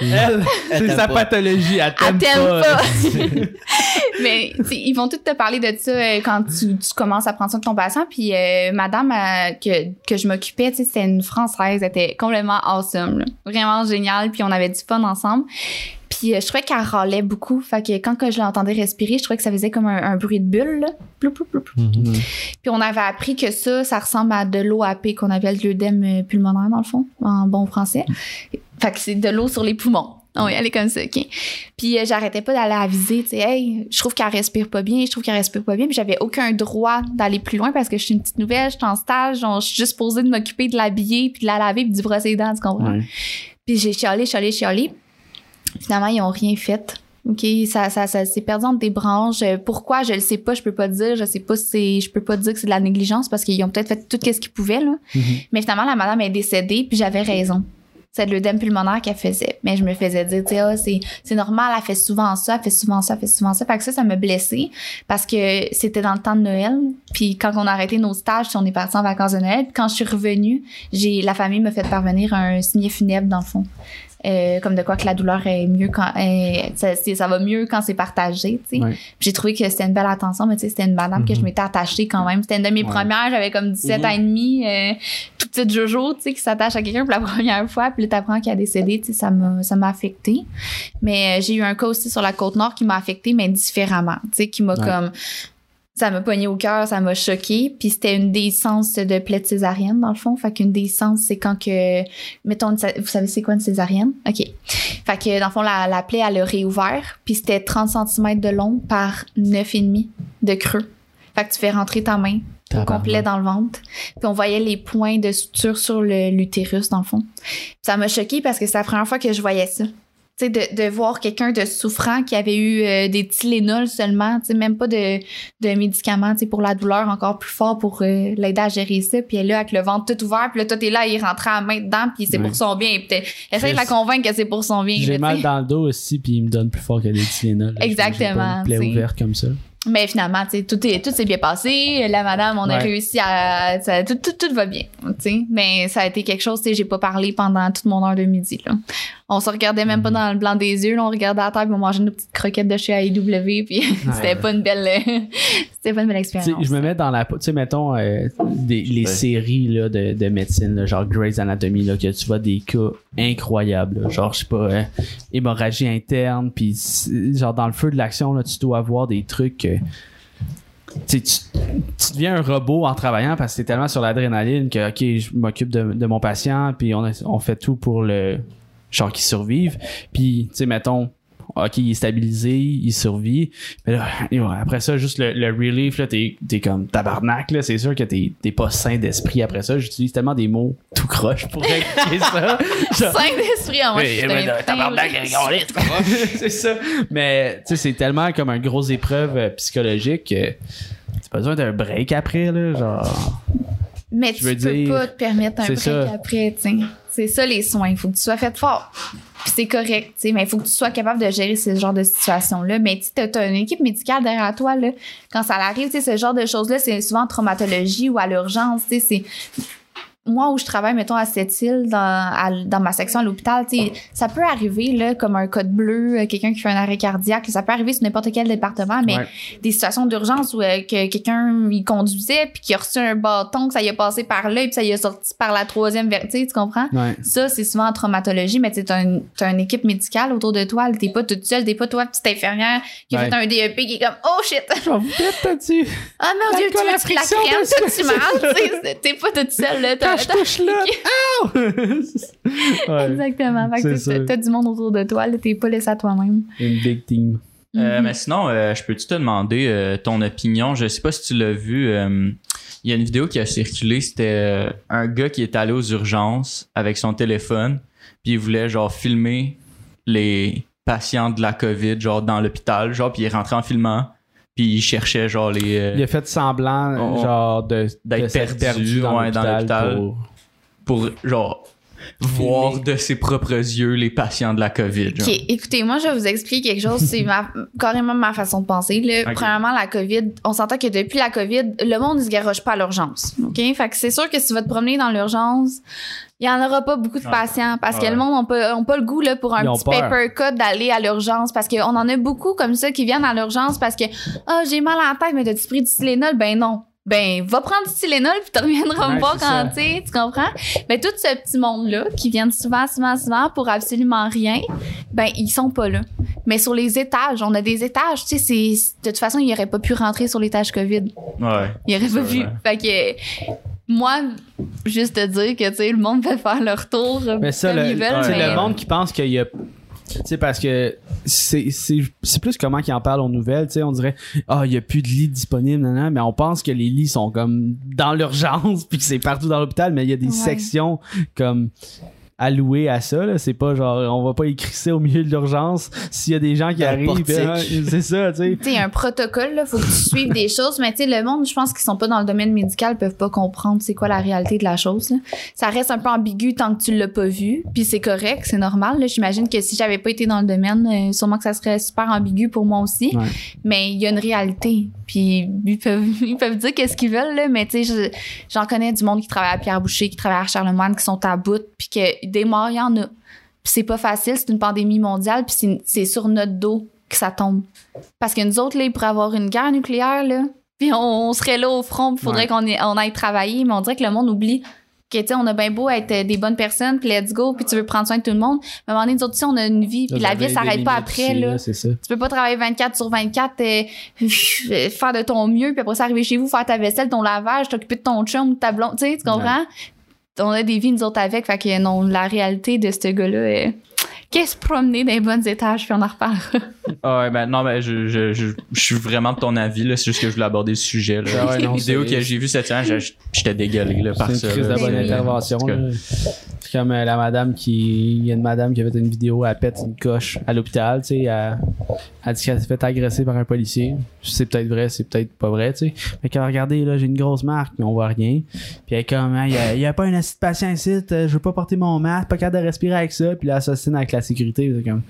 Elle, c'est t'aime sa pas. pathologie. Elle Elle t'aime pas. pas. Mais ils vont tous te parler de ça euh, quand tu, tu commences à prendre soin de ton patient. Puis euh, madame euh, que, que je m'occupais, tu sais, c'était une Française. Elle était complètement awesome. là. Vraiment géniale. Puis on avait du fun ensemble. Puis euh, je trouvais qu'elle râlait beaucoup. Fait que quand que je l'entendais respirer, je trouvais que ça faisait comme un, un bruit de bulle. Là. Mhm. Puis on avait appris que ça, ça ressemble à de l'OAP qu'on appelle de l'œdème euh, pulmonaire dans le fond, en bon français. Fait que c'est de l'eau sur les poumons. Oui, elle est comme ça, OK. Puis euh, j'arrêtais pas d'aller aviser, tu sais, hey, je trouve qu'elle respire pas bien, je trouve qu'elle respire pas bien, puis j'avais aucun droit d'aller plus loin parce que je suis une petite nouvelle, je suis en stage, on- je suis juste posée de m'occuper de l'habiller, puis de la laver, puis du brosser les dents, tu comprends? Ouais. Puis j'ai chialé, chialé, chialé. Finalement, ils ont rien fait. OK, ça, ça, ça s'est perdu entre des branches. Euh, Pourquoi, je le sais pas, je peux pas dire. Je sais pas si c'est, je peux pas dire que c'est de la négligence parce qu'ils ont peut-être fait tout ce qu'ils pouvaient, là. Mhm. Mais finalement, la madame est décédée, puis j'avais raison. C'est de l'œdème pulmonaire qu'elle faisait. Mais je me faisais dire, tu sais, ah, c'est, normal, elle fait souvent ça, elle fait souvent ça, elle fait souvent ça. Fait que ça, ça m'a blessée parce que c'était dans le temps de Noël. Puis quand on a arrêté nos stages, on est parti en vacances de Noël. Puis quand je suis revenue, j'ai, la famille m'a fait parvenir un signet funèbre dans le fond. Euh, comme de quoi que la douleur est mieux quand euh, ça, ça va mieux quand c'est partagé tu sais Ouais. Puis j'ai trouvé que c'était une belle attention mais tu sais c'était une madame que je Mhm. m'étais attachée quand même c'était une de mes Ouais. premières j'avais comme 17 Mhm. ans et demi euh, toute petite jojo tu sais qui s'attache à quelqu'un pour la première fois puis là t'apprends qu'il a décédé tu sais ça m'a ça m'a affecté mais euh, j'ai eu un cas aussi sur la côte nord qui m'a affecté mais différemment tu sais qui m'a Ouais. comme ça m'a pogné au cœur, ça m'a choqué. Puis c'était une décence de plaie de césarienne, dans le fond. Fait qu'une décence, c'est quand que... Mettons, vous savez c'est quoi une césarienne? OK. Fait que, dans le fond, la, la plaie, elle a réouvert. Puis c'était 30 cm de long par 9,5 de creux. Fait que tu fais rentrer ta main au complet dans le ventre. Puis on voyait les points de suture sur l'utérus, dans le fond. Puis ça m'a choqué parce que c'est la première fois que je voyais ça. Tu sais, de, de voir quelqu'un de souffrant qui avait eu euh, des Tylenol seulement, tu sais, même pas de, de médicaments, tu sais, pour la douleur encore plus fort pour euh, l'aider à gérer ça. Puis elle est là avec le ventre tout ouvert, puis là, toi, t'es là, il rentrait à la main dedans, puis c'est pour son bien. Essaye de la convaincre que c'est pour son bien. là, J'ai mal dans le dos aussi, puis il me donne plus fort que des Tylenol. là. Exactement, Une plaie ouverte comme ça. Mais finalement, tu sais, tout est tout s'est bien passé. La madame, on a réussi à ça, tout, tout tout va bien, tu sais. Mais ça a été quelque chose, tu sais, j'ai pas parlé pendant toute mon heure de midi là. On se regardait même Mhm. pas dans le blanc des yeux, là, on regardait à terre puis on mangeait nos petites croquettes de chez AEW puis c'était pas une belle c'était pas une belle expérience. je me mets dans la peau. Tu sais, mettons, euh, des, les Ouais. séries là, de, de médecine, là, genre Grey's Anatomy, là, que tu vois des cas incroyables. là. genre, je sais pas, euh, hémorragie interne, puis genre dans le feu de l'action, là, tu dois avoir des trucs. Tu, deviens un robot en travaillant parce que t'es tellement sur l'adrénaline que, ok, je m'occupe de, mon patient, puis on, fait tout pour le genre qu'il survive. Puis, tu sais, mettons, ok, il est stabilisé, il survit. Mais là, après ça, juste le, le relief, là, t'es, t'es comme tabarnak, là. C'est sûr que t'es, t'es pas sain d'esprit après ça. J'utilise tellement des mots tout croche pour expliquer ça. Saint d'esprit en moi. mais là, putain, tabarnak, regardez, c'est ça. Mais, tu sais, c'est tellement comme une grosse épreuve euh, psychologique que t'as pas besoin d'un break après, là. Genre, Mais tu peux dire, pas te permettre un break ça. après, tu sais. C'est ça les soins. Il faut que tu sois fait fort. C'est correct, tu sais, mais il faut que tu sois capable de gérer ce genre de situation-là. Mais tu t'as une équipe médicale derrière toi, là. Quand ça arrive, tu sais, ce genre de choses-là, c'est souvent en traumatologie ou à l'urgence, tu sais, c'est moi où je travaille mettons à cette île dans, à- dans ma section à l'hôpital ça peut arriver là comme un code bleu euh, quelqu'un qui fait un arrêt cardiaque ça peut arriver sur n'importe quel département mais Ouais. des situations d'urgence où euh, que quelqu'un il conduisait puis qu'il a reçu un bâton que ça y a passé par là puis ça y a sorti par la troisième vertu tu comprends? Ouais. ça c'est souvent en traumatologie mais tu sais, t'as une, équipe médicale autour de toi t'es pas toute seule t'es pas toi petite infirmière qui Ouais. fait un DEP qui est comme oh shit Je vais vous ah mon dieu tu la friction crème mal Tu sais, t'es pas toute seule là Je touche là! Ouais. Exactement. T'as du monde autour de toi, t'es pas laissé à toi-même. Une big team. Euh, Mhm. mais sinon, euh, je peux-tu te demander euh, ton opinion? Je sais pas si tu l'as vu. euh, Il y a une vidéo qui a circulé. C'était euh, un gars qui est allé aux urgences avec son téléphone. Puis il voulait genre filmer les patients de la COVID, genre dans l'hôpital, genre, puis il est rentré en filmant, puis il cherchait, genre, les. euh, Il a fait semblant, genre, de, d'être s'être perdu, ouais, dans l'hôpital. pour- pour, genre, voir de ses propres yeux les patients de la COVID, genre. OK, écoutez, moi, je vais vous expliquer quelque chose. C'est ma, carrément ma façon de penser. Là. Premièrement, la COVID, on s'entend que depuis la COVID, le monde ne se garoche pas à l'urgence. OK? Fait que c'est sûr que si tu vas te promener dans l'urgence, il y en aura pas beaucoup de Ouais. patients parce que Ouais. le monde n'a pas, le goût là, pour un Ils petit paper cut d'aller à l'urgence parce qu'on en a beaucoup comme ça qui viennent à l'urgence parce que ah j'ai mal à la tête, mais t'as-tu pris du Tylenol? Ben non. Ben, va prendre du Tylenol puis tu reviendras Ouais, me voir quand tu sais, tu comprends? Ben, tout ce petit monde-là qui viennent souvent, souvent, souvent pour absolument rien, ben, ils sont pas là. Mais sur les étages, on a des étages, tu sais, c'est, de toute façon, ils auraient pas pu rentrer sur l'étage COVID. Ouais. Ils auraient pas pu. Fait que, moi, juste te dire que, tu sais, le monde peut faire leur tour Mais ça, comme le, mais- le monde qui pense qu'il y a. Tu sais, parce que c'est c'est- c'est plus comment qu'ils en parlent aux nouvelles. Tu sais, on dirait, ah, il y a plus de lits disponibles, nan, nan, mais on pense que les lits sont comme dans l'urgence, puis que c'est partout dans l'hôpital, mais il y a des Ouais. sections comme allouées à ça. C'est pas genre, on va pas écrire ça au milieu de l'urgence s'il y a des gens qui arrivent. ah, c'est ça, tu sais. Un protocole, là, faut que tu suives des choses, mais tu sais, le monde, je pense qu'ils sont pas dans le domaine médical, peuvent pas comprendre c'est quoi la réalité de la chose. là. Ça reste un peu ambigu tant que tu l'as pas vu, puis c'est correct, c'est normal. là. J'imagine que si j'avais pas été dans le domaine, euh, sûrement que ça serait super ambigu pour moi aussi. Ouais. Mais il y a une réalité, puis ils peuvent, ils peuvent dire qu'est-ce qu'ils veulent, là, mais tu sais, je- j'en connais du monde qui travaille à Pierre Boucher, qui travaille à Charlemagne, qui sont à bout, puis que des morts, il y en a. Puis c'est pas facile, c'est une pandémie mondiale, puis c'est- sur notre dos que ça tombe. Parce que nous autres, là, il pourrait y avoir une guerre nucléaire, là, puis on, on serait là au front, puis faudrait Ouais. qu'on on aille travailler, mais on dirait que le monde oublie que, on a bien beau être euh, des bonnes personnes, puis let's go, puis tu veux prendre soin de tout le monde, mais à un moment donné, nous autres, on a une vie, puis la vie, elle s'arrête pas après, là. Ça. Tu peux pas travailler 24 sur 24, euh, faire de ton mieux, puis après ça, arriver chez vous, faire ta vaisselle, ton lavage, t'occuper de ton chum ta blonde, tu sais, tu comprends? On a des vies, nous autres, avec, fait que non, la réalité de ce gars-là, euh, qu'est-ce promener dans les bonnes étages, puis on en reparlera. Ah ouais, ben non, ben je, je, je, je suis vraiment de ton avis, là. C'est juste que je voulais aborder le sujet, là. Ah ouais, non, La vidéo c'est- que j'ai vue cette semaine, je- j'étais dégueulé, là, par C'est ça. une crise là. de bonne intervention. Là. Comme euh, la madame qui. Il y a une madame qui a fait une vidéo, elle pète une coche à l'hôpital, tu sais. Elle, elle dit qu'elle s'est fait agresser par un policier. C'est peut-être vrai, c'est peut-être pas vrai, tu sais. Mais quand regardez, là, j'ai une grosse marque, mais on voit rien. Puis elle comme, Ah, il y a, il y a pas un acide patient ici, euh, je veux pas porter mon masque, pas capable de respirer avec ça. Puis l'assassine avec la sécurité, comme.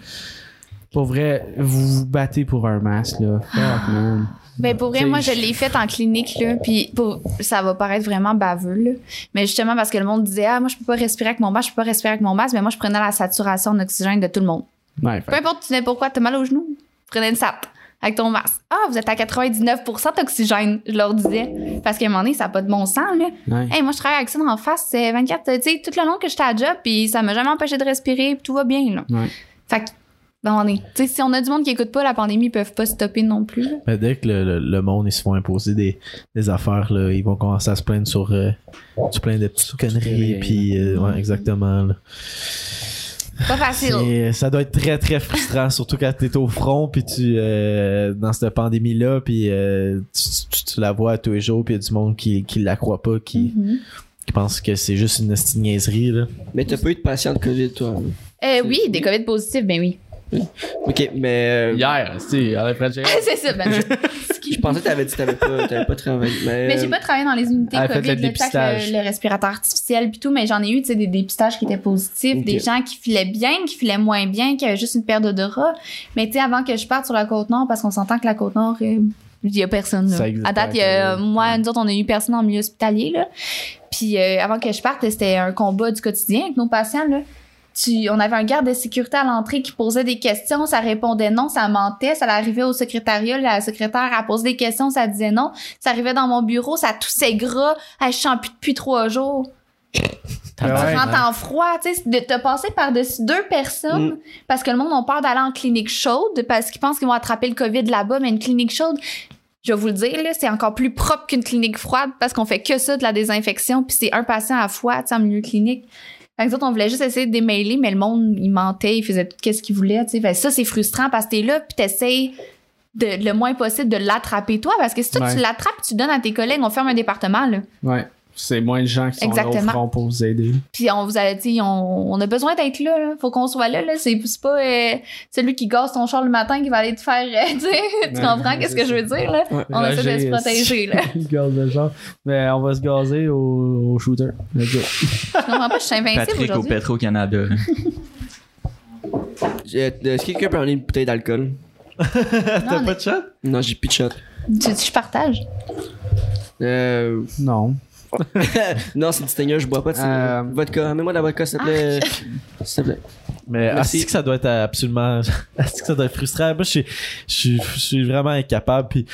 Pour vrai, vous vous battez pour un masque, là. Fuck, man. Ben pour vrai, moi je l'ai fait en clinique là, puis pour- ça va paraître vraiment baveux là, mais justement parce que le monde disait ah moi je peux pas respirer avec mon masque, je peux pas respirer avec mon masque, mais moi je prenais la saturation en oxygène de tout le monde. Ouais, Peu importe tu n'es pourquoi t'as mal au genou, prenez une SAT avec ton masque. Ah vous êtes à 99% d'oxygène, je leur disais parce qu'à un moment donné ça a pas de bon sens là. ouais. Hey moi je travaille avec ça en face, c'est 24, tu sais tout le long que j'étais à job puis ça m'a jamais empêché de respirer, puis tout va bien là. Ouais. Fait que ben, on est, tu sais si on a du monde qui écoute pas la pandémie, ils peuvent pas stopper non plus. Mais dès que le, le- le monde ils se font imposer des, des affaires, là, ils vont commencer à se plaindre sur, euh, sur plein de petites conneries. Puis, euh, ouais, exactement. là. Pas facile. Et ça doit être très très frustrant, surtout quand t'es au front, puis tu euh, dans cette pandémie-là, puis euh, tu, tu- tu la vois tous les jours, puis il y a du monde qui, qui la croit pas, qui, Mhm. qui pense que c'est juste une niaiserie. Là. Mais t'as pas eu de patient de COVID, toi? Euh, oui, des COVID positifs, ben oui. Ok, mais. euh, Hier, c'est à la c'est ça, ben je... Je pensais que t'avais dit que t'avais pas, t'avais pas travaillé. Mais, Mais j'ai euh, pas travaillé dans les unités Elle a fait COVID, le le, tac, dépistage. le, le respirateur artificiel puis tout, mais j'en ai eu, tu sais, des dépistages qui étaient positifs, des gens qui filaient bien, qui filaient moins bien, qui avaient juste une paire d'odorat. Mais tu sais, avant que je parte sur la Côte-Nord, parce qu'on s'entend que la Côte-Nord, euh, il y a personne, là. Ça existe À date, pas, il y a, euh, moi, nous autres, on a eu personne en milieu hospitalier, là. Puis euh, avant que je parte, c'était un combat du quotidien avec nos patients, là. Tu, on avait un garde de sécurité à l'entrée qui posait des questions, ça répondait non, ça mentait, ça arrivait au secrétariat, la secrétaire a posé des questions, ça disait non, ça arrivait dans mon bureau, ça toussait gras, sens plus depuis trois jours. Ah tu ouais, rentres en froid, tu sais, de te passer par-dessus deux personnes parce que le monde a peur d'aller en clinique chaude parce qu'ils pensent qu'ils vont attraper le COVID là-bas, mais une clinique chaude, je vais vous le dire, là, c'est encore plus propre qu'une clinique froide parce qu'on fait que ça de la désinfection puis c'est un patient à la fois, tu sais, en milieu clinique. Fait que nous autres, on voulait juste essayer de démêler, mais le monde, il mentait, il faisait tout ce qu'il voulait, tu sais. Ça, c'est frustrant parce que t'es là puis t'essayes de, le moins possible de l'attraper toi parce que si toi, Ouais. tu l'attrapes, tu donnes à tes collègues, on ferme un département, là. Ouais. C'est moins de gens qui sont là Exactement. au front pour vous aider. Puis on vous a dit, on, on a besoin d'être là, là. Faut qu'on soit là, là. C'est c'est pas euh, celui qui gasse ton char le matin qui va aller te faire, euh, tu comprends qu'est-ce que je veux dire, là? Ouais. On essaie de se protéger, là. Il gaze le genre. Mais on va se gazer au, au shooter. Let's go. Je comprends pas, je suis invincible Patrick au. Petro-Canada. là. Euh, Est-ce que quelqu'un peut emmener une bouteille d'alcool? T'as pas de chat? Non, j'ai plus de shot. Tu, tu- je partage. Euh, Non. non, c'est du Stinger, je bois pas de. Euh, Vodka, mets-moi de la vodka, s'il te plaît. S'il te plaît. Mais est-ce que ça doit être absolument. Est-ce que ça doit être frustrant? Moi, je suis, je suis, je suis vraiment incapable. Puis,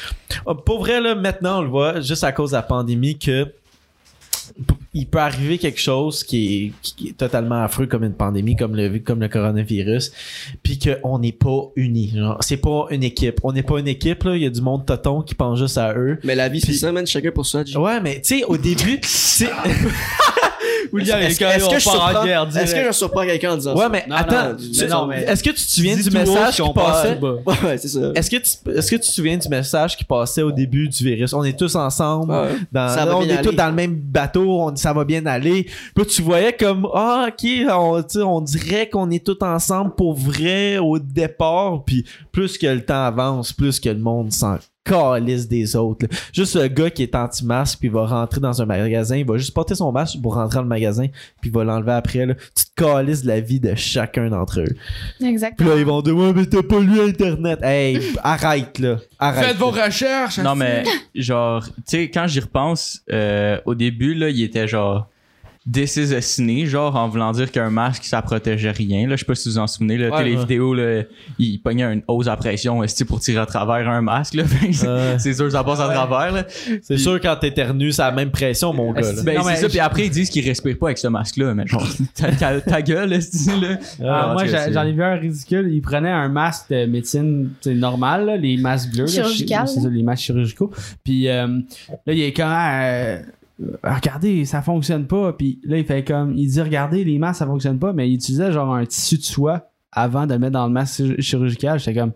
oh, pour vrai, là, maintenant, on le voit, juste à cause de la pandémie, que il peut arriver quelque chose qui est, qui est totalement affreux comme une pandémie, comme le, comme le coronavirus, puis qu'on n'est pas unis. C'est pas une équipe. On n'est pas une équipe, là. Il y a du monde toton qui pense juste à eux. Mais la vie, c'est ça, man. Chacun pour soi. Ouais, mais tu sais, au début, c'est. William, Est-ce il est est-ce quand que, je est-ce que je surprends quelqu'un en disant Ouais, ça? mais Non, attends. non, Est-ce que tu te souviens du message qui passait? Ouais, ouais, c'est ça. Est-ce que, tu, est-ce que tu te souviens du message qui passait au début du virus? On est tous ensemble. Ouais. Dans, Ça va on est tous dans le même bateau. On, ça va bien aller. Puis tu voyais comme, ah, ok, on, on dirait qu'on est tous ensemble pour vrai au départ. Puis plus que le temps avance, plus que le monde s'en calisse des autres. là. Juste le gars qui est anti-masque puis il va rentrer dans un magasin, il va juste porter son masque pour rentrer dans le magasin puis il va l'enlever après. Là. Tu te calisses de la vie de chacun d'entre eux. Puis Exactement. là, ils vont dire, ouais, mais t'as pas lu Internet. Hey, arrête, là. Arrête. Faites vos recherches. Non, mais genre, tu sais, quand j'y repense, euh, au début, là, il était genre décissionné, genre en voulant dire qu'un masque ça protégeait rien. Là, je sais pas si vous vous en souvenez, là, Ouais, les ouais. vidéos, là, il pognait une hausse à pression pour tirer à travers un masque. Là. c'est Euh, c'est sûr, ça passe à travers. Là. c'est sûr, quand t'éternues, c'est la même pression, mon gars. là. Ben, Non, c'est mais ça, je- puis après, ils disent qu'ils respirent pas avec ce masque-là, mais genre, ta, ta- ta gueule, là. Ah, en moi, cas, j'en ai vu un ridicule. Il prenait un masque de médecine normal, là, les masques bleus. là, Chirurgical, C'est ça, les masques chirurgicaux. Puis euh, là, il est comme. euh, regardez, ça fonctionne pas. Puis là, il fait comme. Il dit, regardez, les masques, ça fonctionne pas. Mais il utilisait genre un tissu de soie avant de le mettre dans le masque chir- chirurgical. J'étais comme.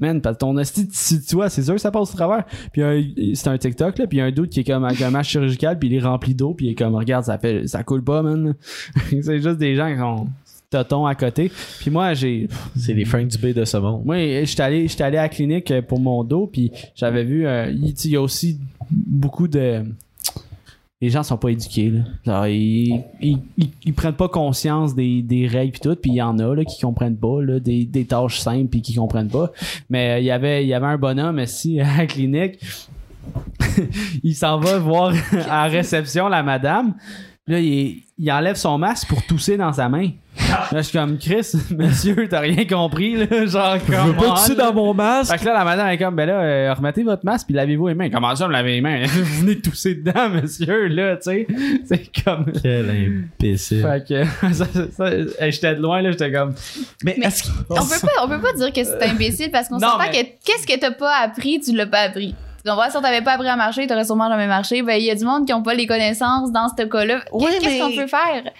Man, parce ton esti de tissu de soie, c'est sûr que ça passe au travers. Puis euh, c'est un TikTok, là. Puis il y a un doute qui est comme avec un masque chirurgical. Puis il est rempli d'eau. Puis il est comme, regarde, ça fait ça coule pas, man. c'est juste des gens qui sont totons à côté. Puis moi, j'ai. C'est les Frank Dubé de ce monde. Moi, j'étais allé, j'étais allé à la clinique euh, pour mon dos, puis j'avais vu. euh, il y a aussi beaucoup de. Les gens sont pas éduqués. Là. Ils, ils, prennent pas conscience des, des règles puis tout, puis il y en a là, qui comprennent pas, là, des, des tâches simples puis qui comprennent pas. Mais euh, il y avait, un bonhomme ici à la clinique. il s'en va voir à réception la madame. Là, il, il enlève son masque pour tousser dans sa main. Là, je suis comme Chris, monsieur, t'as rien compris, là. Genre, Je veux pas comment, tousser dans mon masque. Fait que là, la madame est comme, ben là, euh, remettez votre masque puis lavez-vous les mains. Comment ça, me laver les mains? Vous venez de tousser dedans, monsieur, là, tu sais. C'est comme. Quel imbécile. Fait que, ça, ça- ça- hey, j'étais de loin, là, j'étais comme. Mais, Mais- est-ce On peut pas, on peut pas dire que c'est imbécile parce qu'on s'entend mais- que qu'est-ce que t'as pas appris, tu l'as pas appris. Comprends? Si on t'avait pas appris à marcher, t'aurais sûrement jamais marché. Ben, il y a du monde qui ont pas les connaissances dans ce cas-là. Qu'est-ce qu'on peut faire?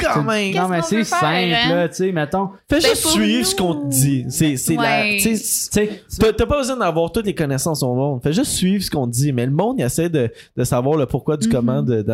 Quand même. Qu'est-ce non, mais c'est faire, simple, hein? là, tu sais, mettons. Fais Ben, juste suivre nous. ce qu'on te dit. C'est, c'est Ouais. tu sais, Tu sais, T'as pas besoin d'avoir toutes les connaissances au monde. Fais juste suivre ce qu'on te dit. Mais le monde, il essaie de, de savoir le pourquoi du Mhm. comment. De,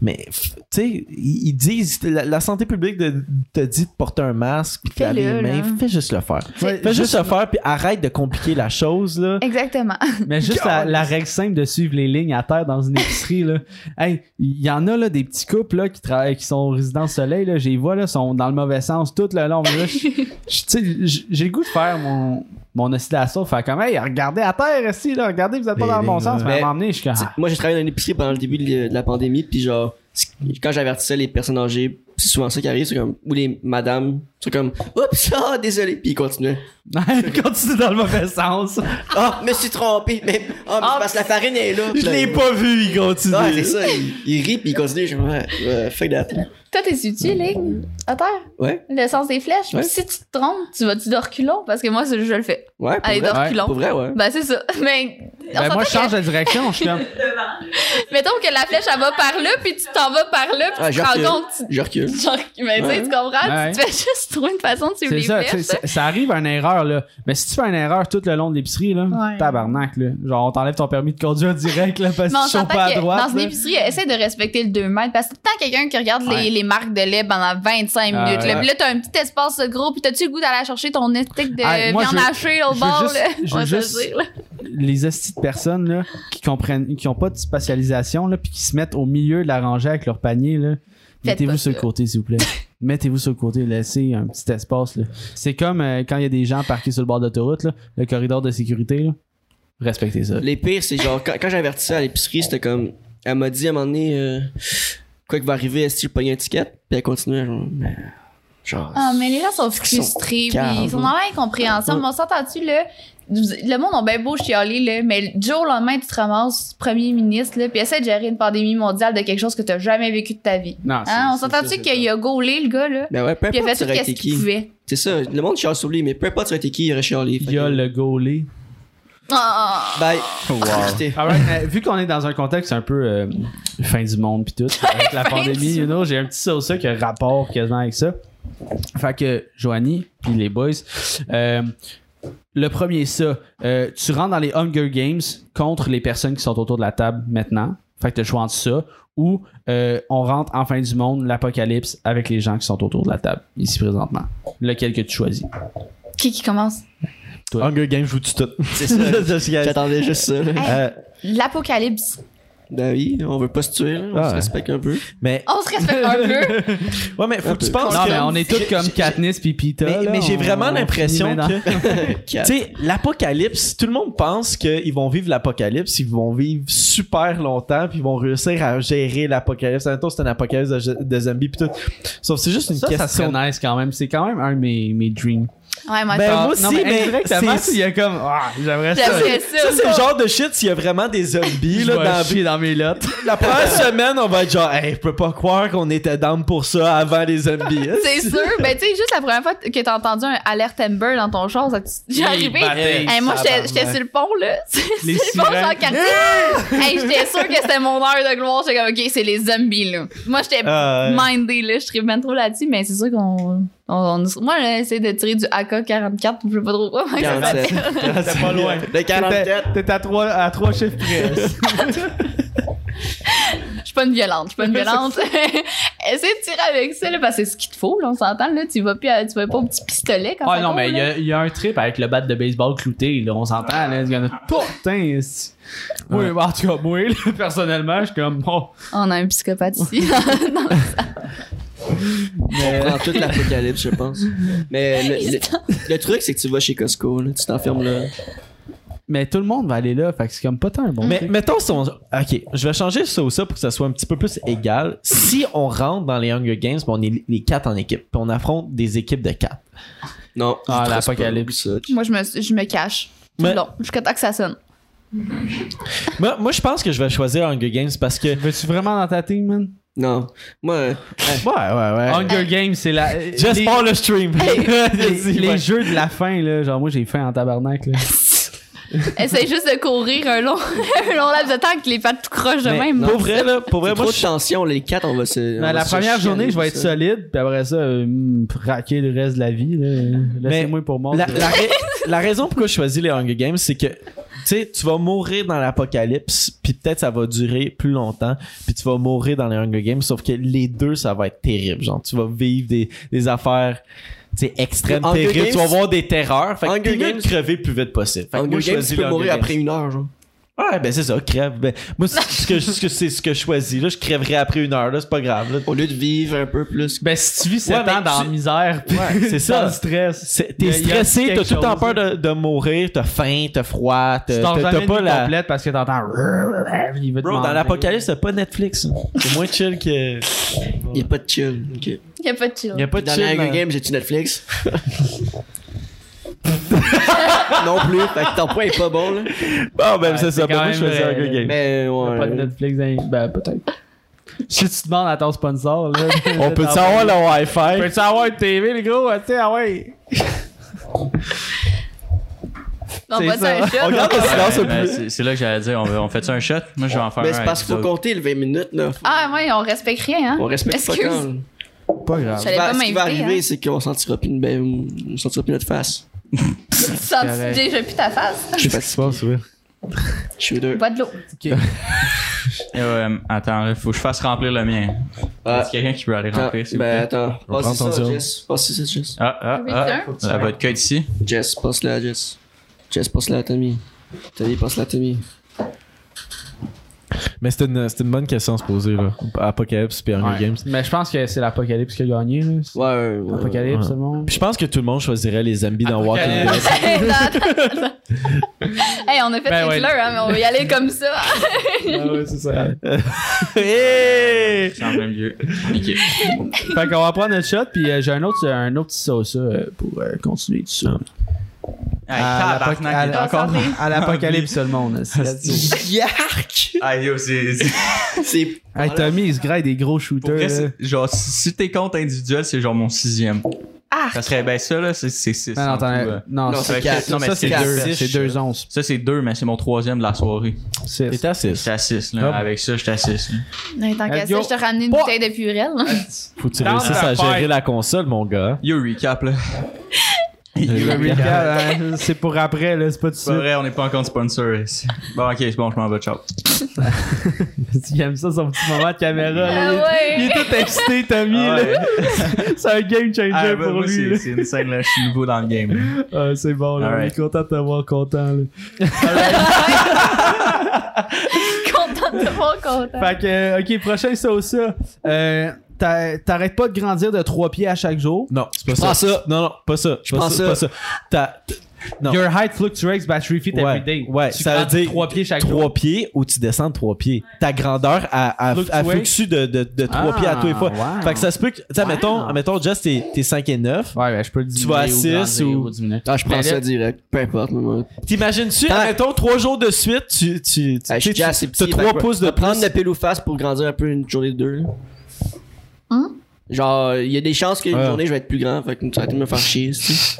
mais, tu sais, ils, disent, la, la santé publique te dit de porter un masque puis de laver les mains. là. Fais juste le faire. Ouais, Fais juste le faire puis arrête de compliquer la chose, là. Exactement. Mais juste la, la règle simple de suivre les lignes à terre dans une épicerie, là. Hey, il y en a, là, des petits couples, là, qui travaillent, qui sont au soleil, là. J'ai vois, là, sont dans le mauvais sens tout le long. J'ai le goût de faire mon, mon oscillation, faire comme, hey, regardez à terre, ici, là. Regardez, vous êtes pas dans le bon sens. Mais à un Mais- moment donné, je suis comme, T'sais, ah, Moi, j'ai travaillé dans une épicerie pendant le début de, de la pandémie, puis genre, quand j'avertissais les personnes âgées, c'est souvent ça qui arrive, c'est comme, ou les madames, c'est comme, oups, ah, désolé, puis ils continuaient. continue dans le mauvais sens. Ah, me suis trompé, mais, mais c'est parce que la farine est là. Je l'ai pas vu, il continue. Ah, c'est ça, il, il rit, puis il continue, je ouais, ouais, fuck that. Toi, t'es tu ligne à terre? Ouais. Le sens des flèches? Ouais. Si tu te trompes, tu vas-tu de reculons? Parce que moi, je le fais. Ouais, pour Allez, de vrai. reculons. Pour vrai, ouais. Ben, c'est ça. Mais, Ben, moi, je change de direction. Je suis comme. mettons que la flèche, elle va par là, puis tu t'en vas par là, puis Ah, tu te rends compte. tu- Je recule. Mais tu sais, tu comprends? Ouais. Tu te fais juste trouver une façon de suivre les ça, tu sais, flèches. ça, ça arrive à une erreur, là. Mais si tu fais une erreur tout le long de l'épicerie, là, Ouais. tabarnak, là. Genre, on t'enlève ton permis de conduire direct, là, parce que tu pas à droite. dans une épicerie, essaie de respecter le 2 mètres parce que tant quelqu'un qui regarde les marques de lait pendant 25 Ah, minutes. là, Puis là, t'as un petit espace gros, puis t'as-tu le goût d'aller chercher ton éthique de Ah, moi, viande hachée au bord, juste- là? je On veux va se le juste- dire, là. les hosties de personnes là, qui comprennent qui ont pas de spatialisation là puis qui se mettent au milieu de la rangée avec leur panier là. Mettez-vous sur le côté s'il vous plaît. Mettez-vous sur le côté laissez un petit espace là. C'est comme euh, quand il y a des gens parqués sur le bord là le corridor de sécurité là. Respectez ça. Les pires, c'est genre, quand, quand j'ai averti ça à l'épicerie, c'était comme, elle m'a dit à un moment donné, euh, quoi qu'il va arriver, est-ce que je pogne une étiquette? Puis elle continuait, genre, mais, genre, Ah, mais les gens sont Ils sont frustrés, puis caves. ils sont dans l'incompréhension. Ouais. Mais on s'entend-tu, là? Le monde a bien beau chialer, là, mais du jour au lendemain, tu te ramasses premier ministre, là, puis essaie de gérer une pandémie mondiale de quelque chose que t'as jamais vécu de ta vie. non c'est- Hein? On s'entend-tu qu'il a gaulé, le gars, là? ben ouais, peu Puis il a importe fait tu tout aurais ce été qu'il qui. pouvait. C'est ça, le monde chiale sur lui, mais peu importe tu aurais été qui, il aurait chialé. Il y a que- le gaulé! Bye. Wow. Mais vu qu'on est dans un contexte un peu euh, fin du monde puis tout avec la pandémie you know, j'ai un petit ça ça qui a rapport quasiment avec ça. Fait que Joanie puis les boys euh, le premier ça. Euh, tu rentres dans les Hunger Games contre les personnes qui sont autour de la table maintenant. Fait que tu choix entre ça ou euh, on rentre en fin du monde l'apocalypse avec les gens qui sont autour de la table ici présentement. Lequel que tu choisis? Qui qui commence? Hunger Games joue tout. c'est ça. J'attendais juste ça. Euh, L'apocalypse. Ben oui, on veut pas se tuer, là. On Ah se ouais. respecte un peu. mais On se respecte un peu. ouais, mais faut Un que tu penses non que mais on est tous comme Katniss puis Pita Mais, là, mais j'ai on- vraiment on l'impression finit que tu sais l'apocalypse tout le monde pense qu'ils vont vivre l'apocalypse ils vont vivre super longtemps puis ils vont réussir à gérer l'apocalypse en même temps c'est un apocalypse de, de zombies puis tout sauf que c'est juste une ça, ça question serait nice quand même. C'est quand même un de mes, mes dreams. Ouais, moi, Ben, moi non, aussi, mais mais indirectement, c'est- il y a comme, ah, j'aimerais ça. Ça. ça c'est le genre de shit s'il y a vraiment des zombies là, dans chier dans mes lottes. la première semaine on va être genre hey, je peux pas croire qu'on était down pour ça avant les zombies C'est sûr. Ben, tu sais, juste la première fois que t'as entendu un alerte Amber dans ton char, j'ai arrivé. Hey, moi, j'étais sur le pont, là. Les sur le pont, genre hey, j'étais sûre que c'était mon heure de gloire. J'étais comme, OK, c'est les zombies, là. Moi, j'étais Ah, mindée, là. Je serais bien trop là-dessus, mais c'est sûr qu'on. On- on- moi, j'ai essayé de tirer du AK-44, je sais pas trop comment ça 47. s'appelle. C'était pas loin. Le 44. T'es à trois, à trois chiffres près. Je suis pas une violente, je suis pas une violente. Essaye de tirer avec ça, là, parce que c'est ce qu'il te faut, là, on s'entend, là. Tu vas, plus à- tu vas pas au petit pistolet quand Ah ça non, mais il y a, il y a un trip avec le bat de baseball clouté, là, on s'entend, là. Il y en a putain. c'est- Oui, en tout cas, moi, là, personnellement, je suis comme, bon. On a un psychopathe ici. Non, mais- On prend toute l'apocalypse, je pense. Mais le, le, le truc, c'est que tu vas chez Costco, là. Tu t'enfermes là. mais tout le monde va aller là, fait que c'est comme pas tant un bon Mais mettons si on... Ok, je vais changer ça ou ça pour que ça soit un petit peu plus égal. Si on rentre dans les Hunger Games, on est les quatre en équipe, puis on affronte des équipes de quatre. Non. Ah, l'apocalypse. Moi, je me, je me cache. Mais- long, jusqu'à temps que ça sonne. Moi, moi, je pense que je vais choisir Hunger Games parce que... Veux-tu vraiment dans ta team, man? Non. Moi, euh, Ouais, ouais, ouais. Hunger Games, c'est la. J'espère le stream. les, les jeux de la fin, là, genre moi j'ai faim en tabarnak. Là. Essaye juste de courir un long, un long laps de temps que les pattes tout croches de Mais même. Pour vrai, là, pour vrai, moi, trop de tension. Les quatre, on va se. on Ben, va la se première journée, je vais être ça. solide, puis après ça, euh, raquer le reste de la vie. là. Laissez-moi pour moi. La, la, ra- la raison pourquoi je choisis les Hunger Games, c'est que sais, tu vas mourir dans l'apocalypse, puis peut-être ça va durer plus longtemps, puis tu vas mourir dans les Hunger Games, sauf que les deux, ça va être terrible. Genre, tu vas vivre des, des affaires sais, extrêmes, Hunger terribles, tu vas Games- voir des terreurs. Fait que Hunger Games- crever le plus vite possible. Fait que Hunger moi, Games, tu peux mourir après Games. une heure, genre. Ouais, ben c'est ça, crève. Ben, moi, c'est ce que, ce que, c'est ce que je choisis. Là, je crèverai après une heure, là, c'est pas grave. Là. Au lieu de vivre un peu plus. Ben, si tu vis 7 Ouais, mais ans dans la misère, pis Ouais, c'est ça. dans le stress. T'es stressé, t'as tout le temps peur de, de mourir, t'as faim, t'as froid, Tu t'as pas la. complète parce que t'entends. Bro, dans l'apocalypse, t'as pas Netflix. C'est moins chill que. Il y a pas de chill. Ok. Il y a pas de chill. Y a pas de Dans les chill. Hunger dans- Games, j'ai-tu Netflix? non plus. Fait que ton point est pas bon, là. Bon, ben Ouais, c'est ça. Ben, moi, je choisis vrai. Hunger Games. Mais ouais. Pas de Netflix, dans- ben peut-être. Si tu demandes à ton sponsor, là. On peut savoir le Wi-Fi? Peux-tu avoir une TV, les gros? Tu sais, ah ouais. On va ça. un shot. On garde le silence un c'est là que j'allais dire, on, fait ça un shot? Moi, je vais en faire Mais un. c'est parce qu'il faut compter le 20 minutes, là. Ah, ouais, on respecte rien, hein. On respecte pas Excuse. quand. Pas grave. Pas Ce qui va arriver, hein. c'est qu'on sentira plus une ben, on sentira plus notre face. Tu sens correct. déjà plus ta face. Je suis Qu'est-ce qui se passe, oui? Je suis deux. Bois de l'eau. Euh, attends, il faut que je fasse remplir le mien. Ah, Est-ce quelqu'un qui peut aller attends, remplir, s'il vous ben plaît? attends. On Passe ça. Jess. Passe ça, Jess. Ah, ah, Oui, ah. sir. La vodka ici? Jess, passe-la à Jess. Jess, passe-la à Tommy. Tommy, passe-la à Tommy. Mais c'est une, une bonne question à se poser, là. Apocalypse puis Hunger Ouais. Games. Mais je pense que c'est l'Apocalypse qui a gagné, là. Ouais, ouais, ouais. Apocalypse, ouais. c'est bon. Puis je pense que tout le monde choisirait les zombies dans Walking Dead. Hey, on a fait Ben les ouais. fleurs, hein, mais on va y aller comme ça. Ah ouais, c'est ça. Hey! C'est en plein milieu. Ok. fait qu'on va prendre notre shot, puis euh, j'ai un autre, un autre petit sauce euh, pour euh, continuer tout ça. Hey, À l'apocalypse, tout le monde. c'est- Yark! Ah, yo, c'est. c'est- C'est. Hey, Tommy, il se graille des gros shooters. vrai, là. c'est- genre, si t'es compte individuel, c'est genre mon sixième. Ah, Ça serait, ben ça, là, c'est c'est six. Non, euh. c'est quatre. Non, mais ça, c'est c'est deux, quatre. c'est deux onces. Ça, c'est deux, mais c'est mon troisième de la soirée. T'es à 6. J'étais à six, là. Hop. Avec ça, j'étais à six. là. mais tant qu'à ça, je te ramené une Pas- bouteille de purée. Faut que tu réussisses à gérer la console, mon gars. Yo, recap, là. Hein, c'est pour après, là, c'est pas tout C'est vrai, on n'est pas encore sponsor ici. Bon, ok, c'est bon, je m'en vais, ciao. Il aime ça, son petit moment de caméra. là. Ah Il est- ouais. Il est tout excité, Tommy. Ah ouais. C'est un game changer Ah, ben, pour moi, lui. c'est une scène, là, je suis nouveau dans le game. là. Ah, c'est bon, là. On est content de t'avoir content. Là. Content de te voir content. Fait que, euh, ok, prochain sauce, ça. Euh, t'arrêtes pas de grandir de trois pieds à chaque jour? Non, c'est pas ça. ça. Non, non, pas ça. Je pense ça. Pas ça. Pas ça. Your height fluctuates by 3 feet ouais, every day. Ouais, tu ça veut dire 3 pieds chaque 3 jour. pieds ou tu descends de 3 pieds. Ta grandeur a, a, a de, de, de 3 ah, pieds à tous les ah, fois. Wow. Fait que ça se peut que, tu sais, wow. mettons, Jess, t'es, 5 et 9. Ouais, ben, je peux le Tu vas à 6 ou. ou... Ah, je prends ben, ça direct. Peu importe. T'imagines-tu, mettons, 3 jours de suite, tu. tu, tu, ah, tu as 3 pouces de. Prendre la pile ou face pour grandir un peu une journée de 2. Hein? Genre, il y a des chances qu'une journée je vais être plus grand, fait que ça va me faire chier.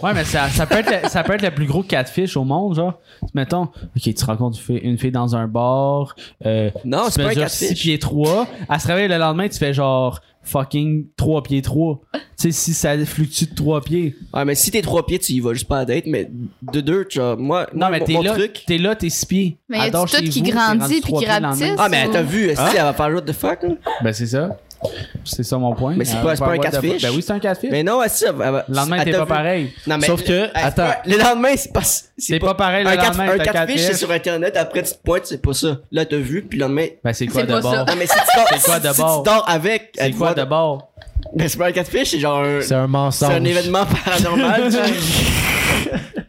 Ouais, mais ça, peut être le, ça peut être le plus gros catfish au monde, genre. Mettons, ok, tu rencontres une fille, une fille dans un bar, euh, non, c'est pas un genre 6 pieds 3, elle se réveille le lendemain, tu fais genre fucking 3 pieds 3. Tu sais, si ça fluctue de 3 pieds. Ouais, mais si t'es 3 pieds, tu y vas juste pas à date, mais de 2, tu vois, moi, non, mais t'es là. T'es là, t'es 6 pieds. Mais y a tout qui grandit puis qui rapetisse. Ah, mais t'as vu, si hein? elle va faire l'autre de fuck, là? Ben, c'est ça. C'est ça mon point. Mais c'est pas- pas un de- catfish. Ben oui, c'est un catfish. Mais non, va. le lendemain, t'es pas vu. pareil. Non, mais Sauf que, attends. pas- Le lendemain, c'est pas. C'est pas pareil le lendemain, un t'as catfish, c'est sur internet, après tu te pointes, c'est pas ça. Là, t'as vu, puis le lendemain. Ben, c'est quoi d'abord? ça. Non, mais si tu dors, C'est quoi si- d'abord? Si tu dors avec. C'est quoi voit- d'abord? Ben, c'est pas un catfish, c'est genre un. C'est un mensonge. C'est un événement paranormal.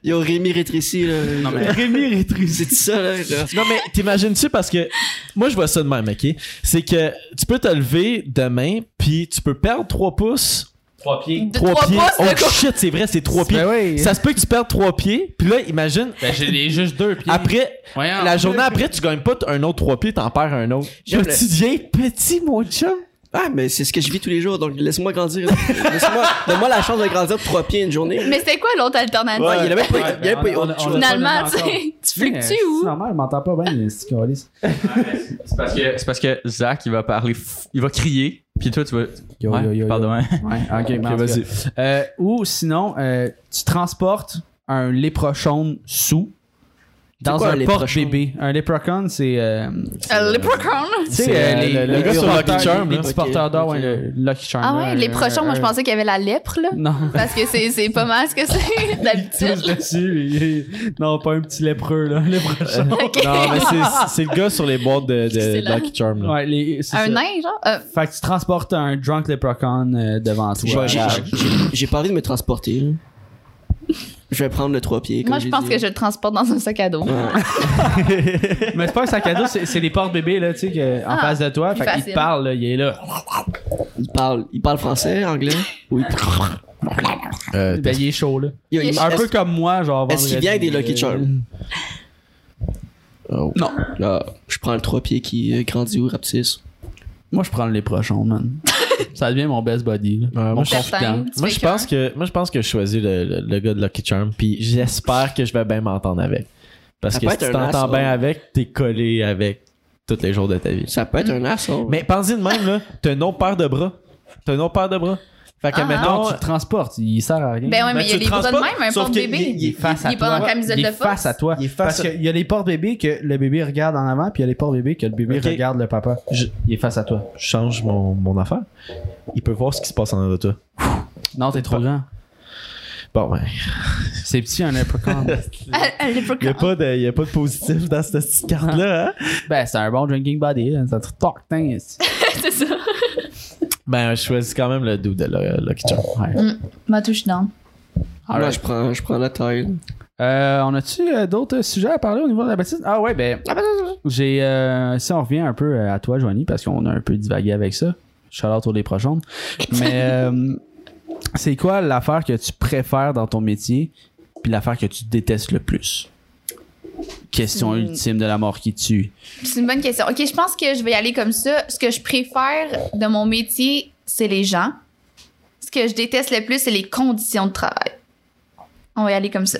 Yo, Rémi rétréci, là. Non, mais- Rémi rétréci. C'est ça, là. Non, mais t'imagines-tu parce que moi, je vois ça de même, ok? C'est que tu peux te lever demain, puis tu peux perdre 3 pouces. 3 pieds. De 3 trois pieds. pouces, oh shit, c'est vrai, c'est 3 pieds. Ben oui. Ça se peut que tu perdes 3 pieds, puis là, imagine, Ben, j'ai juste 2 pieds. après, Voyons. la journée après, tu gagnes pas un autre 3 pieds, t'en perds un autre. Là, tu deviens petit, mon chum. Ah, mais c'est ce que je vis tous les jours, donc laisse-moi grandir. Laisse-moi, donne-moi la chance de grandir de trois pieds une journée. Mais c'était quoi l'autre alternative? Ouais, il pas, il pas autre chose. Finalement, pas tu fluctues C'est où? normal, je m'entends pas bien, c'est. C'est parce que, c'est parce que Zach, il va parler, f- il va crier, puis toi, tu vas. Yo, ouais, yo, yo, parle yo. de même. Ouais, ok, tout vas-y. Euh, ou sinon, euh, tu transportes un léprochaune sous dans quoi, un un porte-bébé. Un léprechaun, c'est. euh, Euh, leprechaun? tu sais, C'est, euh, euh, les, le- le les gars sur Lucky Charm, les là. petits porteurs d'or, ouais, le Lucky Charm. Ah là, ouais, les un- prochains, moi un- je pensais qu'il y avait la lèpre, là. Non. Parce que c'est c'est pas mal ce que c'est d'habitude. dessus. et- Non, pas un petit lépreux, là. Un léprechaun. Ok. Non, mais c'est, c'est le gars sur les boîtes de, de. Lucky Charm. Là. Ouais, les, Un ça. nain, genre? Euh, Fait que tu transportes un drunk leprechaun euh, devant toi. J'ai pas envie de me transporter. Je vais prendre le trois pieds. comme moi, je pense dit. que je le transporte dans un sac à dos. Mais c'est pas un sac à dos, c'est c'est les portes-bébés, là, tu sais, que- en Ah, face de toi. Fait qu'il te parle, là, il est là. Il parle, il parle français, anglais. Oui. Euh, Ben, il est chaud, là. Il- Un peu comme moi, genre. Est-ce qu'il vient avec des Lucky Charms? oh. Non. Là, je prends le trois pieds qui grandit ou rapetisse. Moi, je prends le prochain, man. ça devient mon best buddy. Ouais, moi, mon je- confident. Moi pense que, moi, je pense que je choisis le, le, le gars de Lucky Charm, puis j'espère que je vais bien m'entendre avec. Parce Ça que si tu un t'entends bien avec, t'es collé avec tous les jours de ta vie. Ça peut être un asshole. Mais pensez de même, là, t'as une autre paire de bras. T'as une autre paire de bras. Fait que, Ah, mettons, Non, tu le transportes, il sert à rien. Ben ouais, Ben, mais il y a les le bras de même, un sauf que porte-bébé. il- il est face à Il est pas toi. dans la camisole il est de force. face à toi. Il est face Parce à- qu'il y a les portes-bébés que le bébé regarde en avant, puis il y a les portes-bébés que le bébé regarde le papa. Je- Il est face à toi. je change mon, mon affaire. Il peut voir ce qui se passe en dedans de toi. Non, t'es trop grand. Bon, ben. C'est petit, un leprechaun. Le Il n'y a, pas de- y a pas de positif dans cette petite carte-là, hein? ben, c'est un bon drinking body. là. Ça te talk, tain. C'est ça. Ben, je choisis quand même le dude de Lu- Lucky Charm. Ouais. Ma touche down. Moi, Alright. je prends, je prends la taille. Euh, on a-tu euh, d'autres sujets à parler au niveau de la baptiste? Ah ouais, ben, j'ai... euh, si on revient un peu euh, à toi, Joanie, parce qu'on a un peu divagué avec ça. Shout out aux les prochaines. Mais euh, c'est quoi l'affaire que tu préfères dans ton métier puis l'affaire que tu détestes le plus? Question Hmm. ultime de la mort qui tue. C'est une bonne question. OK, je pense que je vais y aller comme ça. Ce que je préfère de mon métier, c'est les gens. Ce que je déteste le plus, c'est les conditions de travail. On va y aller comme ça.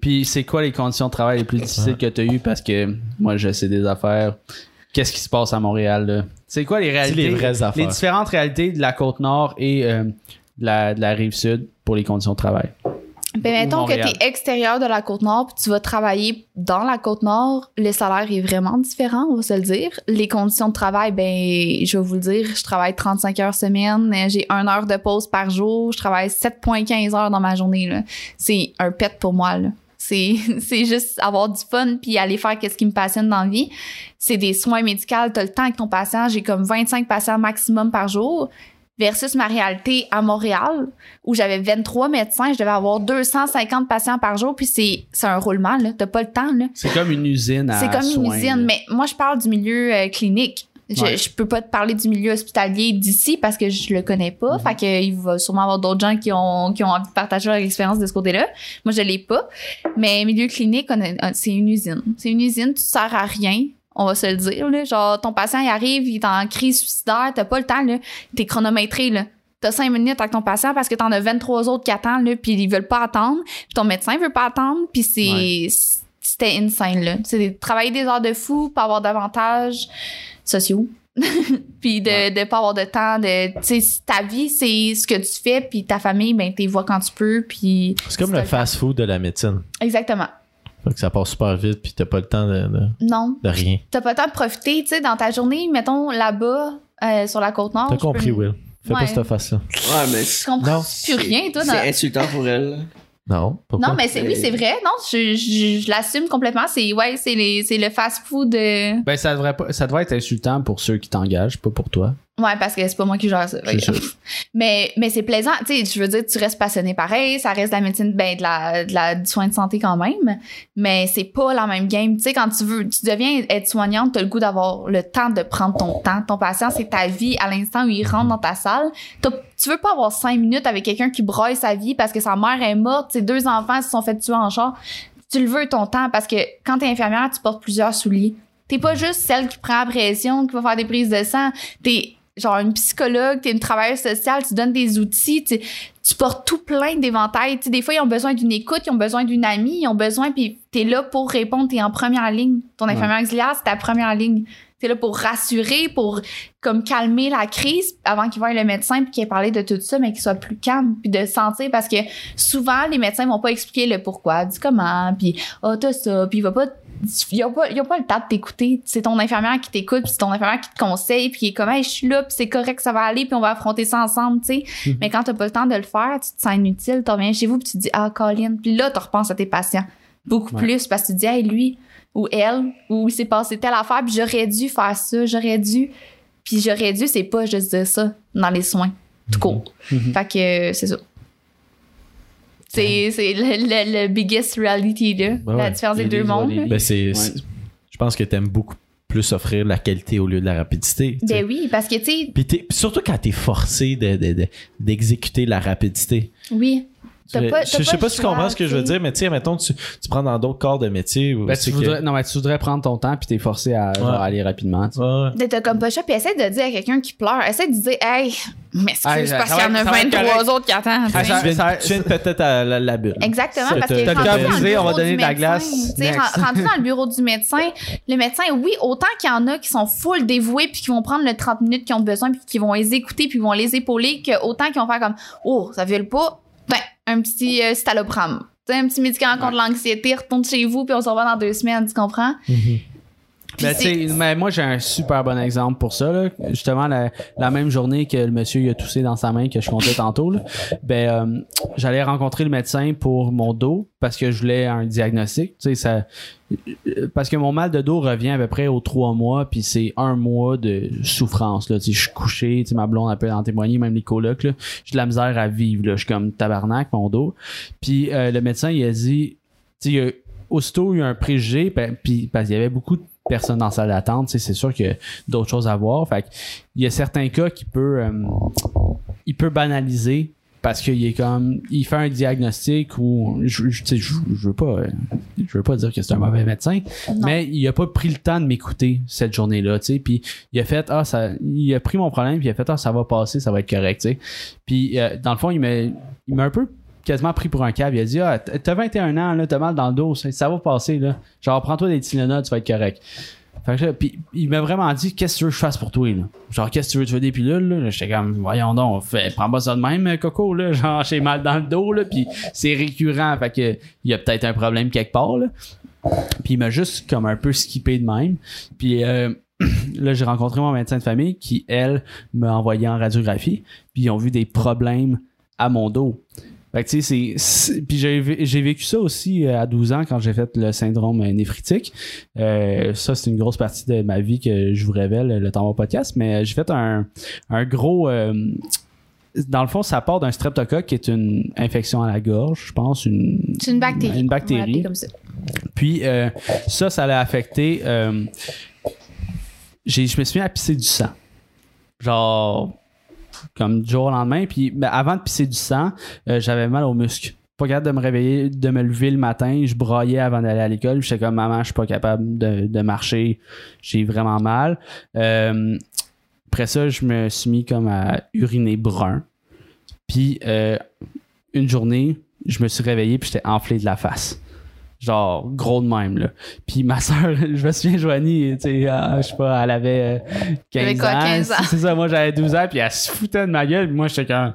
Puis c'est quoi les conditions de travail les plus difficiles que tu as eues? Parce que moi, je sais des affaires. Qu'est-ce qui se passe à Montréal? là? C'est quoi les réalités? les vraies affaires. Les différentes réalités de la côte nord et euh, de, la, de la rive sud pour les conditions de travail? Ben, mettons que tu es extérieur de la Côte-Nord puis tu vas travailler dans la Côte-Nord, le salaire est vraiment différent, on va se le dire. Les conditions de travail, ben, je vais vous le dire, je travaille 35 heures semaine, j'ai une heure de pause par jour, je travaille 7,15 heures dans ma journée. C'est un pet pour moi. Là. C'est, c'est juste avoir du fun puis aller faire qu'est-ce qui me passionne dans la vie. C'est des soins médicaux, t'as le temps avec ton patient. J'ai comme 25 patients maximum par jour versus ma réalité à Montréal où j'avais 23 médecins, je devais avoir 250 patients par jour puis c'est, c'est un roulement là, t'as pas le temps là. C'est comme une usine à C'est comme soins, une usine, là. mais moi je parle du milieu euh, clinique. Je, Ouais. je peux pas te parler du milieu hospitalier d'ici parce que je le connais pas. Mhm. Fait que il va sûrement avoir d'autres gens qui ont, qui ont envie de partager leur expérience de ce côté-là. Moi, je l'ai pas. Mais milieu clinique, c'est une usine. C'est une usine, tu sers à rien. On va se le dire, là. Genre, ton patient, il arrive, il est en crise suicidaire, t'as pas le temps, là. T'es chronométré, là. T'as cinq minutes avec ton patient parce que t'en as 23 autres qui attendent, là, puis ils veulent pas attendre. Puis ton médecin veut pas attendre, puis c'est... Ouais. C'était insane, là. C'est de travailler des heures de fou, pas avoir d'avantages sociaux. puis de, de pas avoir de temps de tu sais ta vie c'est ce que tu fais puis ta famille ben t'es vois quand tu peux puis C'est comme le le fast-food de la médecine. exactement Fait que ça passe super vite, puis t'as pas le temps de, de, non de rien. t'as pas le temps de profiter tu sais dans ta journée mettons là-bas euh, sur la côte nord T'as je peux compris, Will. Fais Ouais. pas cette face-là. Ouais, mais comprends Non. plus rien toi dans- c'est insultant pour elle. Non, pourquoi? non mais c'est oui c'est vrai non je, je, je l'assume complètement c'est ouais c'est les c'est le fast food euh, Ben, ça devrait, pas, ça devrait être insultant pour ceux qui t'engagent, pas pour toi. Ouais, parce que c'est pas moi qui gère ça. Ça. Mais, mais c'est plaisant. Tu sais, je veux dire, tu restes passionné pareil. Ça reste de la médecine, ben, de la, de la, du soin de santé quand même. Mais c'est pas la même game. Tu sais, quand tu veux, tu deviens être soignante, t'as le goût d'avoir le temps de prendre ton temps. Ton patient, c'est ta vie à l'instant où il rentre dans ta salle. Tu veux pas avoir cinq minutes avec quelqu'un qui broye sa vie parce que sa mère est morte, ses deux enfants se sont fait tuer en char. Tu le veux ton temps parce que quand t'es infirmière, tu portes plusieurs souliers. T'es pas juste celle qui prend la pression, qui va faire des prises de sang. T'es genre une psychologue, t'es une travailleuse sociale, tu donnes des outils, tu, tu portes tout plein d'éventails. Tu des fois, ils ont besoin d'une écoute, ils ont besoin d'une amie, ils ont besoin, puis t'es là pour répondre, t'es en première ligne. Ton infirmière auxiliaire, c'est ta première ligne. T'es là pour rassurer, pour comme calmer la crise avant qu'il voie le médecin puis qu'il ait parlé de tout ça, mais qu'il soit plus calme puis de sentir parce que souvent les médecins vont pas expliquer le pourquoi, du comment, puis ah t'as ça, puis il va pas ils ont pas, ils ont pas le temps de t'écouter. C'est ton infirmière qui t'écoute, puis c'est ton infirmière qui te conseille, puis qui est comme, hey, je suis là, puis c'est correct, ça va aller, puis on va affronter ça ensemble, tu sais. Mais quand t'as pas le temps de le faire, tu te sens inutile, tu reviens chez vous, puis tu te dis, ah, Colin, puis là, tu repenses à tes patients. Beaucoup Ouais. plus, parce que tu te dis, hey, lui, ou elle, ou il s'est passé telle affaire, puis j'aurais dû faire ça, j'aurais dû. Puis j'aurais dû, c'est pas juste dire ça dans les soins, tout court. Mhm. Fait que c'est ça. C'est c'est le, le, le biggest reality, là. Ben la ouais. différence des deux des mondes. Ben, c'est, Ouais. c'est- je pense que t'aimes beaucoup plus offrir la qualité au lieu de la rapidité. Ben oui, parce que, tu sais, Puis t'es- puis surtout quand t'es forcé de, de- de- d'exécuter la rapidité. oui. Je, pas- je t'as sais pas si tu comprends ce que je veux dire, mais tu sais, mettons, tu, tu prends dans d'autres corps de métier. Où Ben, tu que- voudrais, non, mais tu voudrais prendre ton temps puis t'es forcé à genre, Ouais. aller rapidement. tu. Ouais, t'as comme pas ça, puis essaie de dire à quelqu'un qui pleure, essaie de dire, hey, m'excuse Hey, parce qu'il y en a être- ça va être 23 correct. autres qui attendent. tu Ah, ça- Tu viens, peut-être à la, la bulle. Exactement, parce t'as- que t'as on va bureau donner du de la médecin, glace. rendu dans le bureau du médecin, le médecin, oui, autant qu'il y en a qui sont full dévoués puis qui vont prendre le 30 minutes qu'ils ont besoin puis qui vont les écouter puis qui vont les épauler, que autant qu'ils vont faire comme, oh, ça viole pas, ben, un petit euh, citalopram. Un petit médicament contre l'anxiété, retourne chez vous puis on se revoit dans deux semaines, tu comprends? Ben, sais, mais moi, j'ai un super bon exemple pour ça. Là. Justement, la, la même journée que le monsieur il a toussé dans sa main que je comptais tantôt, là, ben, euh, j'allais rencontrer le médecin pour mon dos parce que je voulais un diagnostic. Tu sais, ça, parce que mon mal de dos revient à peu près aux trois mois, puis c'est un mois de souffrance. Là. Tu sais, je suis couché, tu sais, ma blonde elle peut en témoigner, même les colocs. là. J'ai de la misère à vivre. Là. Je suis comme tabarnak, mon dos. Puis euh, le médecin, il a dit, tu sais, il a- aussitôt il y a eu un préjugé, ben, puis parce qu'il y avait beaucoup de personnes dans la salle d'attente, c'est sûr qu'il y a d'autres choses à voir. Fait que, il y a certains cas qui peut, euh, il peut banaliser parce qu'il est comme, il fait un diagnostic ou, je, je, je, je veux pas, je veux pas dire que c'est un mauvais médecin, Non. mais il a pas pris le temps de m'écouter cette journée-là, tu sais, puis il a fait, ah, ça, il a pris mon problème, puis il a fait, ah, ça va passer, ça va être correct, tu sais. Puis, euh, dans le fond, il m'a, il m'a un peu quasiment pris pour un câble. Il a dit, ah, t'as 21 ans, là, t'as mal dans le dos, ça, va passer, là. Genre, prends-toi des Tylenol, tu vas être correct. Fait il m'a vraiment dit, qu'est-ce que tu veux que je fasse pour toi, là? Genre, qu'est-ce que tu veux, tu veux des pilules, là? J'étais comme, voyons donc, prends pas ça de même, Coco, là. Genre, j'ai mal dans le dos, là, puis c'est récurrent, fait que il y a peut-être un problème quelque part, là. Puis il m'a juste comme un peu skippé de même. Puis euh, là, j'ai rencontré mon médecin de famille qui, elle, m'a envoyé en radiographie. Puis ils ont vu des problèmes à mon dos. Fait que tu sais, c'est-. Puis j'ai vé- j'ai vécu ça aussi euh, à 12 ans quand j'ai fait le syndrome euh, néphritique. Euh, ça, c'est une grosse partie de ma vie que je vous révèle le temps mon podcast. Mais j'ai fait un, un gros. euh, dans le fond, ça part d'un streptocoque qui est une infection à la gorge, je pense. Une, C'est une bactérie. Une on bactérie. comme ça. Puis euh, ça, ça l'a affecté. j'ai, je me suis mis à pisser du sang. Genre, comme du jour au lendemain. Puis ben, avant de pisser du sang, euh, j'avais mal aux muscles. Pas capable de me réveiller, de me lever le matin. Je broyais avant d'aller à l'école. J'étais comme, maman, je suis pas capable de, de marcher. J'ai vraiment mal. Euh, après ça, je me suis mis comme à uriner brun. Puis euh, une journée, je me suis réveillé puis j'étais enflé de la face. Genre gros de même là. Puis ma soeur, je me souviens Joanie, tu sais, euh, je sais pas, elle avait euh, 15 avait quoi, ans. 15 ans? C'est ça, moi j'avais 12 ans puis elle se foutait de ma gueule, puis moi j'étais comme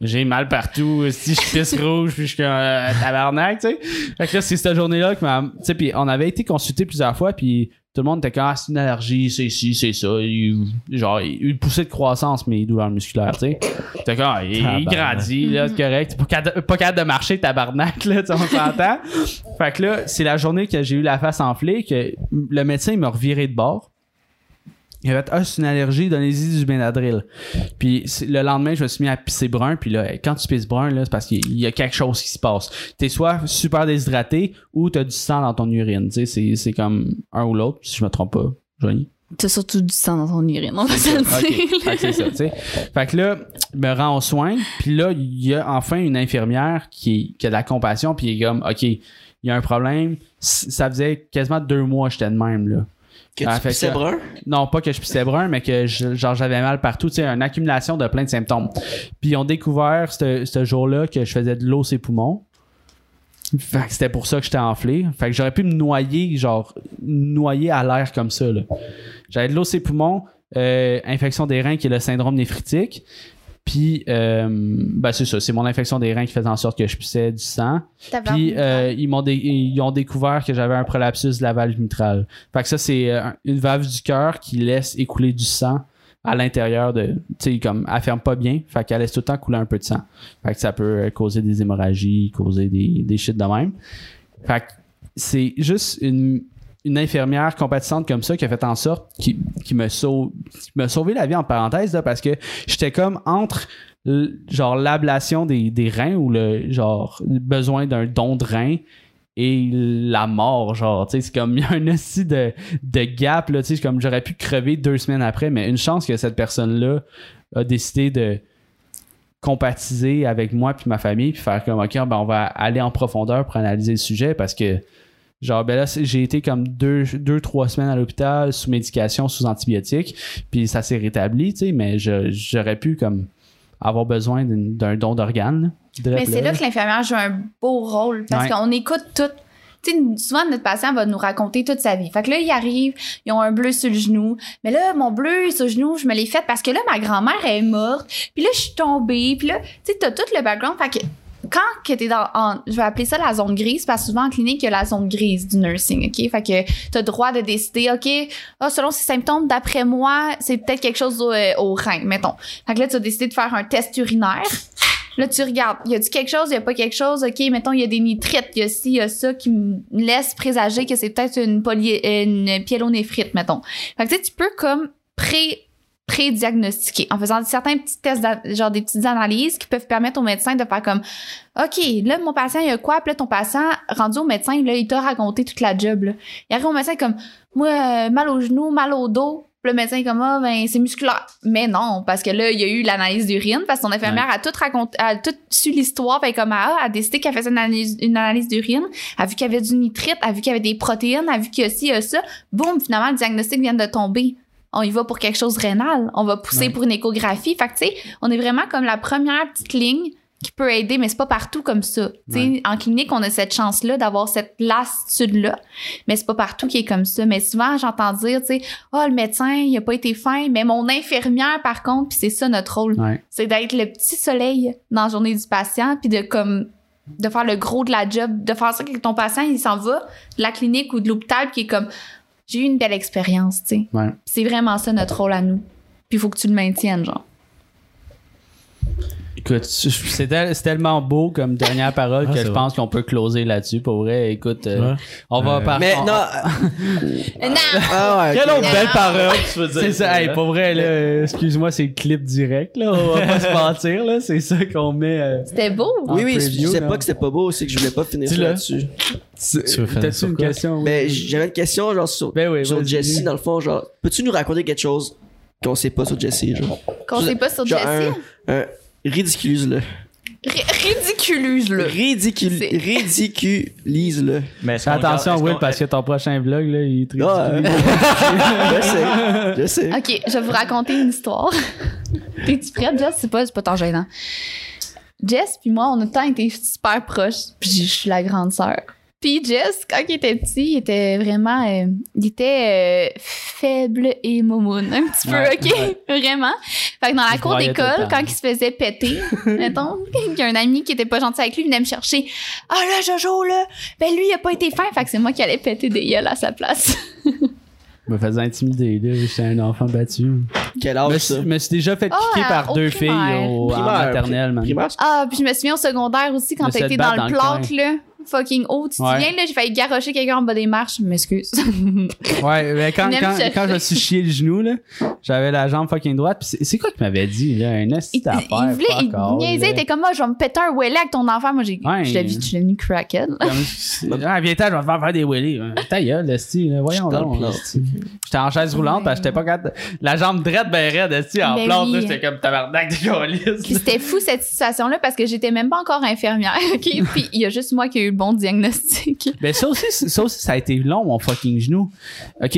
j'ai mal partout, si je pisse rouge, puis je suis comme euh, tabarnak, tu sais. Fait que là, c'est cette journée-là que ma. Tu sais, puis on avait été consulté plusieurs fois, puis tout le monde était comme, ah, c'est une allergie, c'est ci, c'est ça. Il- genre, une poussée de croissance, mais douleurs musculaires, tu sais. T'es comme, ah, il, grandit, là, c'est correct. Pas capable, de marcher, tabarnak, là, on s'entend. fait que là, c'est la journée que j'ai eu la face enflée, que le médecin il m'a reviré de bord. Il avait ah, c'est une allergie, donnez-y du Benadryl. Puis le lendemain, je me suis mis à pisser brun. Puis là, quand tu pisses brun, là, c'est parce qu'il y a quelque chose qui se passe. T'es soit super déshydraté ou t'as du sang dans ton urine. Tu sais, c'est, c'est comme un ou l'autre, si je me trompe pas. Joanie? T'as surtout du sang dans ton urine, on va se dire. Fait que c'est ça, tu sais. Fait que là, je me rends aux soins. Puis là, il y a enfin une infirmière qui, qui a de la compassion. Puis il est comme, OK, il y a un problème. Ça faisait quasiment deux mois que j'étais de même, là. Que Ah, tu fait pissais que- brun? Non, pas que je pissais brun, mais que je- genre j'avais mal partout, tu sais, une accumulation de plein de symptômes. Puis ils ont découvert ce ce jour-là que je faisais de l'eau ses poumons. Fait que c'était pour ça que j'étais enflé. Fait que j'aurais pu me noyer, genre, noyer à l'air comme ça, là. J'avais de l'eau ses poumons, euh, infection des reins qui est le syndrome néphritique. Puis, euh, ben c'est ça, c'est mon infection des reins qui faisait en sorte que je pissais du sang. Puis euh, ils m'ont ils ont découvert que j'avais un prolapsus de la valve mitrale. Fait que ça c'est euh, une valve du cœur qui laisse écouler du sang à l'intérieur de tu sais comme elle ferme pas bien, fait qu'elle laisse tout le temps couler un peu de sang. Fait que ça peut euh, causer des hémorragies, causer des des shit de même. Fait que c'est juste une une infirmière compatissante comme ça qui a fait en sorte qui, qui me sauve sauvé la vie en parenthèse là, parce que j'étais comme entre genre l'ablation des, des reins ou le genre le besoin d'un don de rein et la mort genre tu sais c'est comme il y a un aussi de, de gap là tu sais comme j'aurais pu crever deux semaines après mais une chance que cette personne là a décidé de compatiser avec moi puis ma famille puis faire comme ok ben on va aller en profondeur pour analyser le sujet parce que genre ben là j'ai été comme deux deux trois semaines à l'hôpital sous médication sous antibiotiques puis ça s'est rétabli tu sais mais j'aurais pu comme avoir besoin d'un don d'organes Mais c'est là que l'infirmière joue un beau rôle parce Ouais. qu'on écoute tout. Tu sais, souvent, notre patient va nous raconter toute sa vie. Fait que là, ils arrivent, ils ont un bleu sur le genou. Mais là, mon bleu sur le genou, je me l'ai fait parce que là, ma grand-mère est morte. Puis là, je suis tombée. Puis là, tu sais, t'as tout le background. Fait que quand que t'es dans, je vais appeler ça la zone grise parce que souvent en clinique, il y a la zone grise du nursing, OK? Fait que t'as le droit de décider, OK, ah, selon ces symptômes, d'après moi, c'est peut-être quelque chose au, euh, au rein, mettons. Fait que là, tu as décidé de faire un test urinaire. Là, tu regardes, y a-tu quelque chose, y a pas quelque chose, ok, mettons, il y a des nitrites, y a ci, y a ça qui me laisse présager que c'est peut-être une, poly, une pyélonéphrite, mettons. Fait que tu peux comme pré pré-diagnostiquer en faisant certains petits tests, genre des petites analyses qui peuvent permettre au médecin de faire comme OK, là, mon patient, il y a quoi? Puis là, ton patient, rendu au médecin, là, il t'a raconté toute la job, là. Il arrive au médecin comme, moi, euh, mal au genou, mal au dos. Puis le médecin est comme, ah, ben, c'est musculaire. Mais non, parce que là, il y a eu l'analyse d'urine, parce que son infirmière a tout raconté, a tout su l'histoire, puis comme, ah, a décidé qu'elle faisait une analyse, une analyse d'urine, a vu qu'il y avait du nitrite, a vu qu'il y avait des protéines, a vu qu'il y a ci, il y a ça. Boum, finalement, le diagnostic vient de tomber. On y va pour quelque chose de rénal. On va pousser Ouais. pour une échographie. Fait que, tu sais, on est vraiment comme la première petite ligne qui peut aider, mais c'est pas partout comme ça. Tu sais, Ouais. En clinique, on a cette chance-là d'avoir cette lassitude-là, mais c'est pas partout qui est comme ça. Mais souvent, j'entends dire, tu sais, oh, le médecin, il a pas été fin, mais mon infirmière, par contre, puis c'est ça notre rôle, Ouais. c'est d'être le petit soleil dans la journée du patient, puis de comme de faire le gros de la job, de faire ça que ton patient, il s'en va de la clinique ou de l'hôpital, qui est comme, j'ai eu une belle expérience, tu sais. Ouais. C'est vraiment ça notre rôle à nous. Puis il faut que tu le maintiennes, genre. Écoute, c'est tel- c'est tellement beau comme dernière parole Ah, que je vrai. pense qu'on peut closer là-dessus. Pour vrai, écoute, euh, Ouais. on va Ouais. par- Mais on- non. Euh, non! Ah ouais. Quelle autre belle parole tu veux dire? C'est ça, hey, pour vrai, là, excuse-moi, c'est le clip direct, là. On va pas se mentir, là. C'est ça qu'on met. euh, C'était beau! Oui, oui, je là. pas que c'était pas beau, c'est que je voulais pas finir là-dessus. Tu veux finir T'as-tu une quoi? question? oui? Ben, j'avais une question, genre, sur, Ben oui, sur vas-y. Jessie, dans le fond, genre, peux-tu nous raconter quelque chose qu'on sait pas sur Jessie, genre? Qu'on sait pas sur Genre, Jessie. un, un, ridiculise-le. Ri- Ridiculuse-le. Ridicule, ridiculise-le. Mais Fais attention, Will, parce que ton prochain vlog, là, il est très. Ah, euh, je sais, je sais. Ok, je vais vous raconter une histoire. T'es-tu prête, Jess? C'est pas, c'est pas tant gênant. Jess puis moi, on a tout le temps été super proches. Puis je suis la grande sœur. Puis Jess, quand il était petit, il était vraiment... euh, il était euh, faible et momoun. Un petit peu, Ouais. OK? Vraiment. Fait que dans la Il cour d'école, quand il se faisait péter, mettons, il y a un ami qui était pas gentil avec lui, il venait me chercher. « Ah là, Jojo, là! Ben lui, il a pas été fin. » Fait que c'est moi qui allais péter des gueules à sa place. Je me faisais intimider, là. J'étais un enfant battu. Quel Je âge, ça? suis- me suis déjà fait Ah, piquer par au deux primaire. filles au, en Primaire, maternelle, man. Primaire, Ah, puis je me souviens au secondaire aussi, quand battre dans le dans le plaque, là. Fucking haut. Tu te Ouais. souviens, là, j'ai failli garrocher quelqu'un en bas des marches. Je m'excuse. Ouais, mais quand, quand, chercher. quand je me suis chié le genou, là, j'avais la jambe fucking droite. Puis c'est- c'est quoi qu'il m'avait dit, là? Un esti il, d'affaires. il voulait, il niaisait, était comme moi, je vais me péter un welly avec ton enfant. Moi, j'ai, Ouais. je l'ai vu, je l'ai mis crackhead. Ah, viens t'en, je vais te faire faire des wheelies. Ta gueule, esti, là, voyons donc. J'étais en chaise roulante parce que j'étais pas capable. La jambe droite ben raide, esti, en Ben plante, oui. là, j'étais comme tabarnak de. Puis c'était fou cette situation-là parce que j'étais même pas encore infirmière, ok? Puis il y a juste moi qui ai eu le bon diagnostic. Ben ça aussi, ça aussi, ça a été long, mon fucking genou. OK.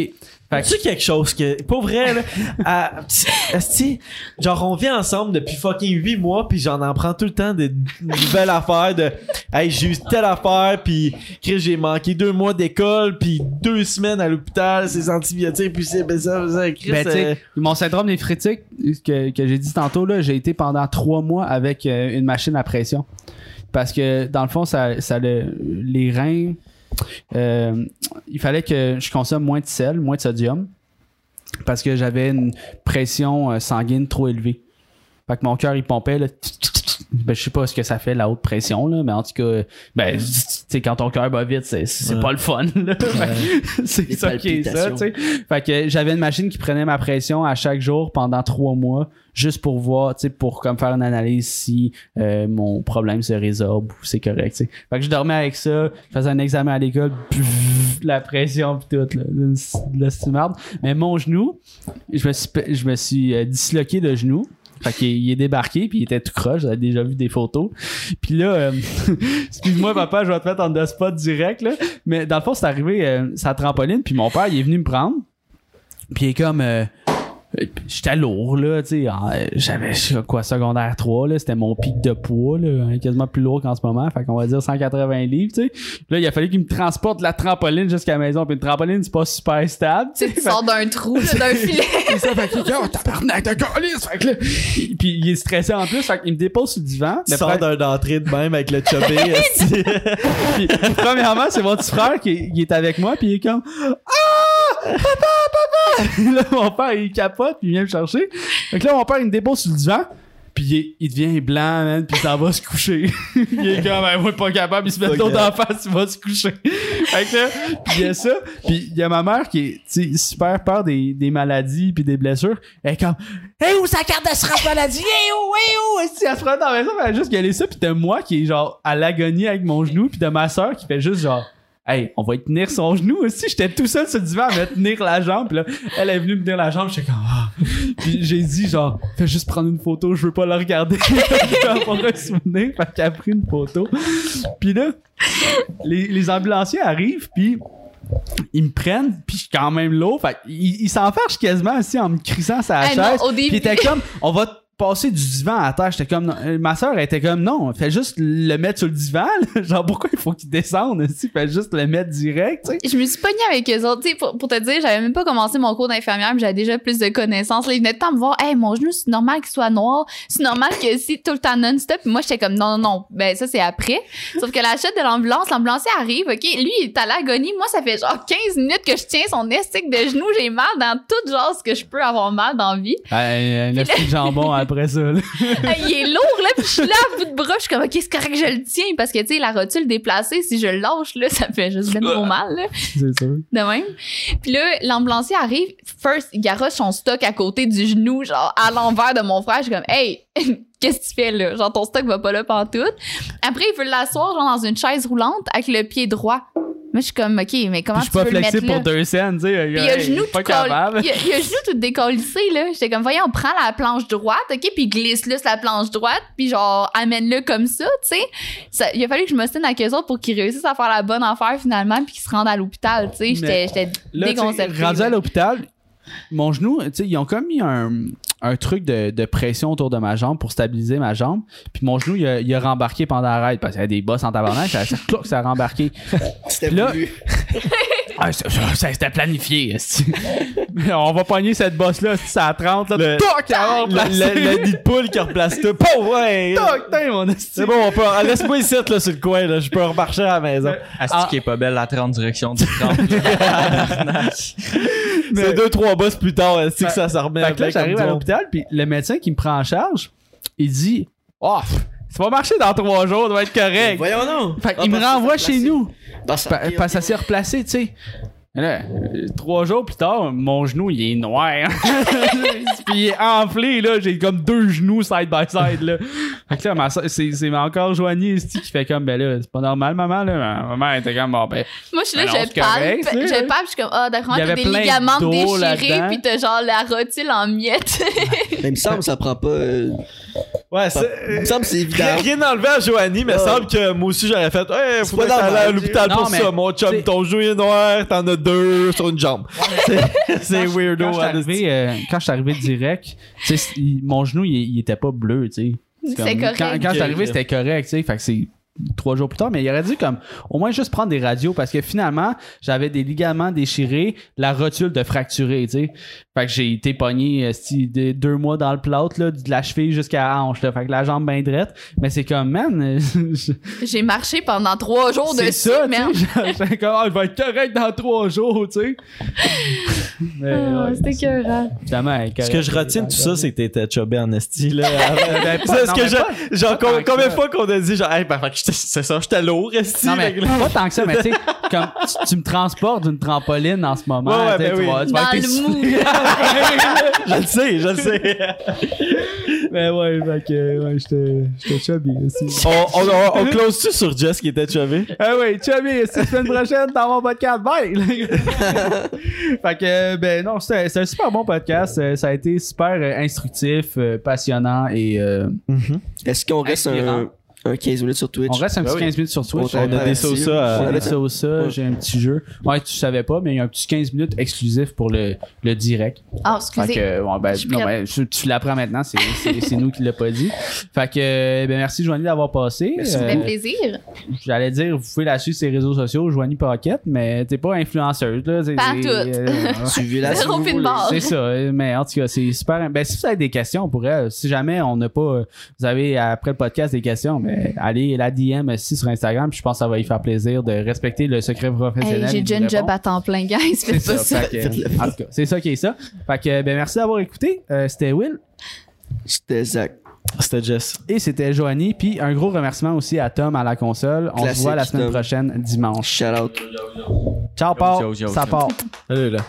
Fait que- Tu quelque chose que, pour vrai, là, à- genre, on vit ensemble depuis fucking 8 mois, puis j'en en prends tout le temps des nouvelles affaires de, hey, j'ai eu telle affaire, puis Chris, j'ai manqué deux mois d'école, puis deux semaines à l'hôpital, ces antibiotiques, puis c'est ben ça, ça, Chris, Ben, tu euh, sais, mon syndrome néphritique, que, que j'ai dit tantôt, là, j'ai été pendant trois mois avec euh, une machine à pression. Parce que, dans le fond, ça, ça le- les reins, euh, il fallait que je consomme moins de sel, moins de sodium. Parce que j'avais une pression euh, sanguine trop élevée. Fait que mon cœur, il pompait, là. Ben, je sais pas ce que ça fait, la haute pression, là, mais en tout cas, ben, sais, quand ton cœur bat vite, c'est, c'est Ouais. pas le fun, c'est ça qui est ça. Fait que j'avais une machine qui prenait ma pression à chaque jour pendant trois mois, juste pour voir, tu sais, pour comme faire une analyse si euh, mon problème se résorbe ou c'est correct, tu sais. Fait que je dormais avec ça, je faisais un examen à l'école, la pression pis tout, là, de la merde. Mais mon genou, je me suis, je me suis euh, disloqué le genou. Fait qu'il il est débarqué, puis il était tout croche. J'avais déjà vu des photos. Puis là, euh, excuse-moi, papa, je vais te mettre en deux spot direct, là. Mais dans le fond, c'est arrivé, euh, sa trampoline, puis mon père, il est venu me prendre. Puis il est comme... euh, J'étais lourd, là, tu sais. euh, J'avais, quoi, secondaire 3, là. C'était mon pic de poids, là. hein, Quasiment plus lourd qu'en ce moment. Fait qu'on va dire 180 livres, tu sais. Là, il a fallu qu'il me transporte la trampoline jusqu'à la maison. Puis une trampoline, c'est pas super stable, Tu sais, tu sors d'un trou, là, d'un filet. c'est ça, fait que, oh, tabarnak de calice! Fait que là, il- puis il est stressé en plus, fait qu'il me dépose sur le divan. Tu sors frère- d'un entrée de même avec le chubby. puis, premièrement, c'est mon petit frère qui, qui est avec moi, puis il est comme Ah! Papa, papa! là, mon père, il capote, puis il vient me chercher. Fait que là, mon père, il me dépose sur le divan. Puis il, devient blanc, man, puis il s'en va se coucher. il est comme, ben, moi, pas capable, il se met l'autre en face, il va se coucher. fait que là, puis il y a ça. Puis il y a ma mère qui est, super peur des, des maladies puis des blessures. Elle est comme, hey, où sa carte d'assurance maladie? Hey, où, hey, où? Si elle se prend dans la maison, elle a juste gueuler ça. Puis t'as moi qui est genre à l'agonie avec mon genou, puis de ma soeur qui fait juste genre, Hey, on va y tenir son genou aussi. J'étais tout seul sur le divan à me tenir la jambe. Puis là, elle est venue me tenir la jambe. J'étais comme, ah. Puis j'ai dit, genre, fais juste prendre une photo. Je veux pas la regarder. Avoir un souvenir. Fait qu'elle a pris une photo. Puis là, les, les ambulanciers arrivent. Puis ils me prennent. Puis je suis quand même lourd. Fait qu'ils ils s'enfargent quasiment aussi en me crissant sa Hey, non, chaise. au début- Puis ils étaient comme, on va passer du divan à terre. J'étais comme, non. Euh, ma soeur elle était comme, non, fais juste le mettre sur le divan. là. Genre, pourquoi il faut qu'il descende aussi? Fais juste le mettre direct, tu sais. Je me suis pognée avec eux autres. Tu sais, pour, pour te dire, j'avais même pas commencé mon cours d'infirmière, mais j'avais déjà plus de connaissances. Là, ils venaient le temps me voir, hey, mon genou, c'est normal qu'il soit noir. C'est normal que si tout le temps non-stop. Puis moi, j'étais comme, non, non, non. Ben, ça, c'est après. Sauf que la chute de l'ambulance, l'ambulancier arrive, OK? Lui, il est à l'agonie. Moi, ça fait genre 15 minutes que je tiens son estique de genou. J'ai mal dans tout genre ce que je peux avoir mal dans la vie. un petit jambon après ça, là. Il est lourd, là, puis je suis là à bout de bras, je suis comme, OK, c'est correct, je le tiens, parce que, tu sais, la rotule déplacée, si je le lâche, là, ça fait juste bien trop mal, là, C'est sûr. de même. Puis là, l'ambulancier arrive, first, il garoche son stock à côté du genou, genre, à l'envers de mon frère, je suis comme, hey, qu'est-ce que tu fais, là? Genre, ton stock va pas là pantoute. Après, il veut l'asseoir, genre, dans une chaise roulante, avec le pied droit. Moi, je suis comme, OK, mais comment je tu suis pas veux le mettre flexible là? pour deux scènes, tu sais. Puis il a le genou pas tout capable. il a, il a le genou tout décollissé, là. J'étais comme, voyons, prends la planche droite, OK, puis glisse-le sur la planche droite, puis genre, amène-le comme ça, tu sais. Il a fallu que je me stine avec eux autres pour qu'ils réussissent à faire la bonne affaire, finalement, puis qu'ils se rendent à l'hôpital, tu sais. J'étais déconcertée. rendu à l'hôpital, mon genou, tu sais, ils ont comme mis un, un truc de, de pression autour de ma jambe pour stabiliser ma jambe. Puis mon genou, il a, il a rembarqué pendant la ride parce qu'il y avait des bosses en tabarnak. Ça, ça, ça a rembarqué. C'était Là-. Ah, ça, ça, ça, c'était planifié. esti. On va pogner cette bosse-là, c'est à 30. Là, Le- toc, le, nid de poule qui replace tout. Pau, ouais! Toc, tain, mon esti. C'est bon, on peut. ah, Laisse-moi ici, là, sur le coin, là. Je peux remarcher à la maison. Asti Ah. qui est pas belle la 30 direction du 30. C'est deux, trois bosses plus tard, est-ce que ça, ça remet Fait que là, j'arrive à l'hôpital, puis le médecin qui me prend en charge, il dit Oh, ça va marcher dans trois jours, ça va être correct. Voyons donc. Fait Ah, qu'il me renvoie chez nous. Dans sa Pa- pire. Parce que ça s'est replacé, tu sais. Mais Là, euh, trois jours plus tard, mon genou, il est noir. Puis il est enflé, là. J'ai comme deux genoux side by side, là. Fait que là, ma soeur- c'est, c'est encore Joanie ici qui fait comme, ben là, c'est pas normal, maman, là. Ma maman était comme, bon, ben. Moi, je suis là, Ben je palpe, je palpe, je suis comme, ah, d'accord, Il y t'as avait des plein ligaments déchirés, puis t'as genre la rotule en miettes. Mais il me semble que ça prend pas. euh, Ouais, c'est. Il me semble c'est évident. Rien, rien enlevé à Joanie, mais il Ouais. semble que moi aussi j'aurais fait. Ouais, C'est faudrait pas aller à l'hôpital Non, pour mais ça, mon chum. Ton genou est noir, t'en as deux sur une jambe. C'est- C'est Quand weirdo. je suis hein, arrivé, euh, quand je suis arrivé direct, mon genou, il, il était pas bleu, tu sais. C'est comme- correct. Quand, quand je suis arrivé, c'était correct, tu sais. Fait que c'est trois jours plus tard, mais il aurait dû comme au moins juste prendre des radios parce que finalement, j'avais des ligaments déchirés, la rotule de fracturée, tu sais. Fait que j'ai été pogné euh, de- deux mois dans le plâtre, là, de la cheville jusqu'à la hanche, là. Fait que la jambe bien drette. Mais c'est comme, man, J'ai marché pendant trois jours c'est dessus, ça, sais. J'étais comme, ah, je vais être correct dans trois jours, tu sais. Ah, C'était écœurant. Ce que je retiens de tout ça, c'est que t'étais chubby en esti, là. Ben, pas- non, que mais je- pas- genre, pas combien de fois qu'on a dit, genre, hey, ben, fait que j'étais- c'est ça, j'étais lourd, esti. Non, mais pas tant que ça, mais tu sais, comme tu, tu me transportes d'une trampoline en ce moment. Ouais, ouais, tu ben tu oui. vas- tu vas être. Je le sais, je le sais. Mais ouais, fait que, ouais, j'étais, j'étais chubby aussi. on, on, on, on close-tu sur Jess qui était chubby? Ah oui, chubby, c'est la semaine prochaine dans mon podcast. Bye! fait que, ben non, c'était, c'était un super bon podcast. Euh, Ça a été super euh, instructif, euh, passionnant et euh, Est-ce qu'on reste Inspirant. un, un 15 minutes sur Twitch? on reste un petit Ben oui. 15 minutes sur Twitch. On On a des sauces des sauces, j'ai un petit jeu. Ouais, tu savais pas, mais il y a un petit 15 minutes exclusif pour le, le direct. Ah, Fait excusez. que, ben, non, ben, tu, tu l'apprends maintenant, c'est, nous qui l'a pas dit. Fait que, euh, ben, merci Joanie d'avoir passé. Ça me Euh, fait plaisir. J'allais dire, vous pouvez la suivre sur ses réseaux sociaux, Joanie Pocket, mais t'es pas influenceuse, là. C'est, Pas c'est- toutes. euh, voulez. barre. c'est ça, euh, mais en tout cas, c'est super. Ben, si vous avez des questions pour elle, si jamais on n'a pas, vous avez après le podcast des questions, mais allez la DM aussi sur Instagram, puis je pense que ça va y faire plaisir de respecter le secret professionnel. Hey, j'ai déjà une job à temps plein, guys. C'est Faites pas ça. ça. fait que, en tout cas, c'est ça qui est ça. Fait que, ben, merci d'avoir écouté. Euh, c'était Will C'était Zach. C'était Jess. et c'était Joanie. Puis un gros remerciement aussi à Tom à la console. On se voit la semaine Tom. prochaine dimanche. Shout out. Ciao, Paul. Ça part. Salut là.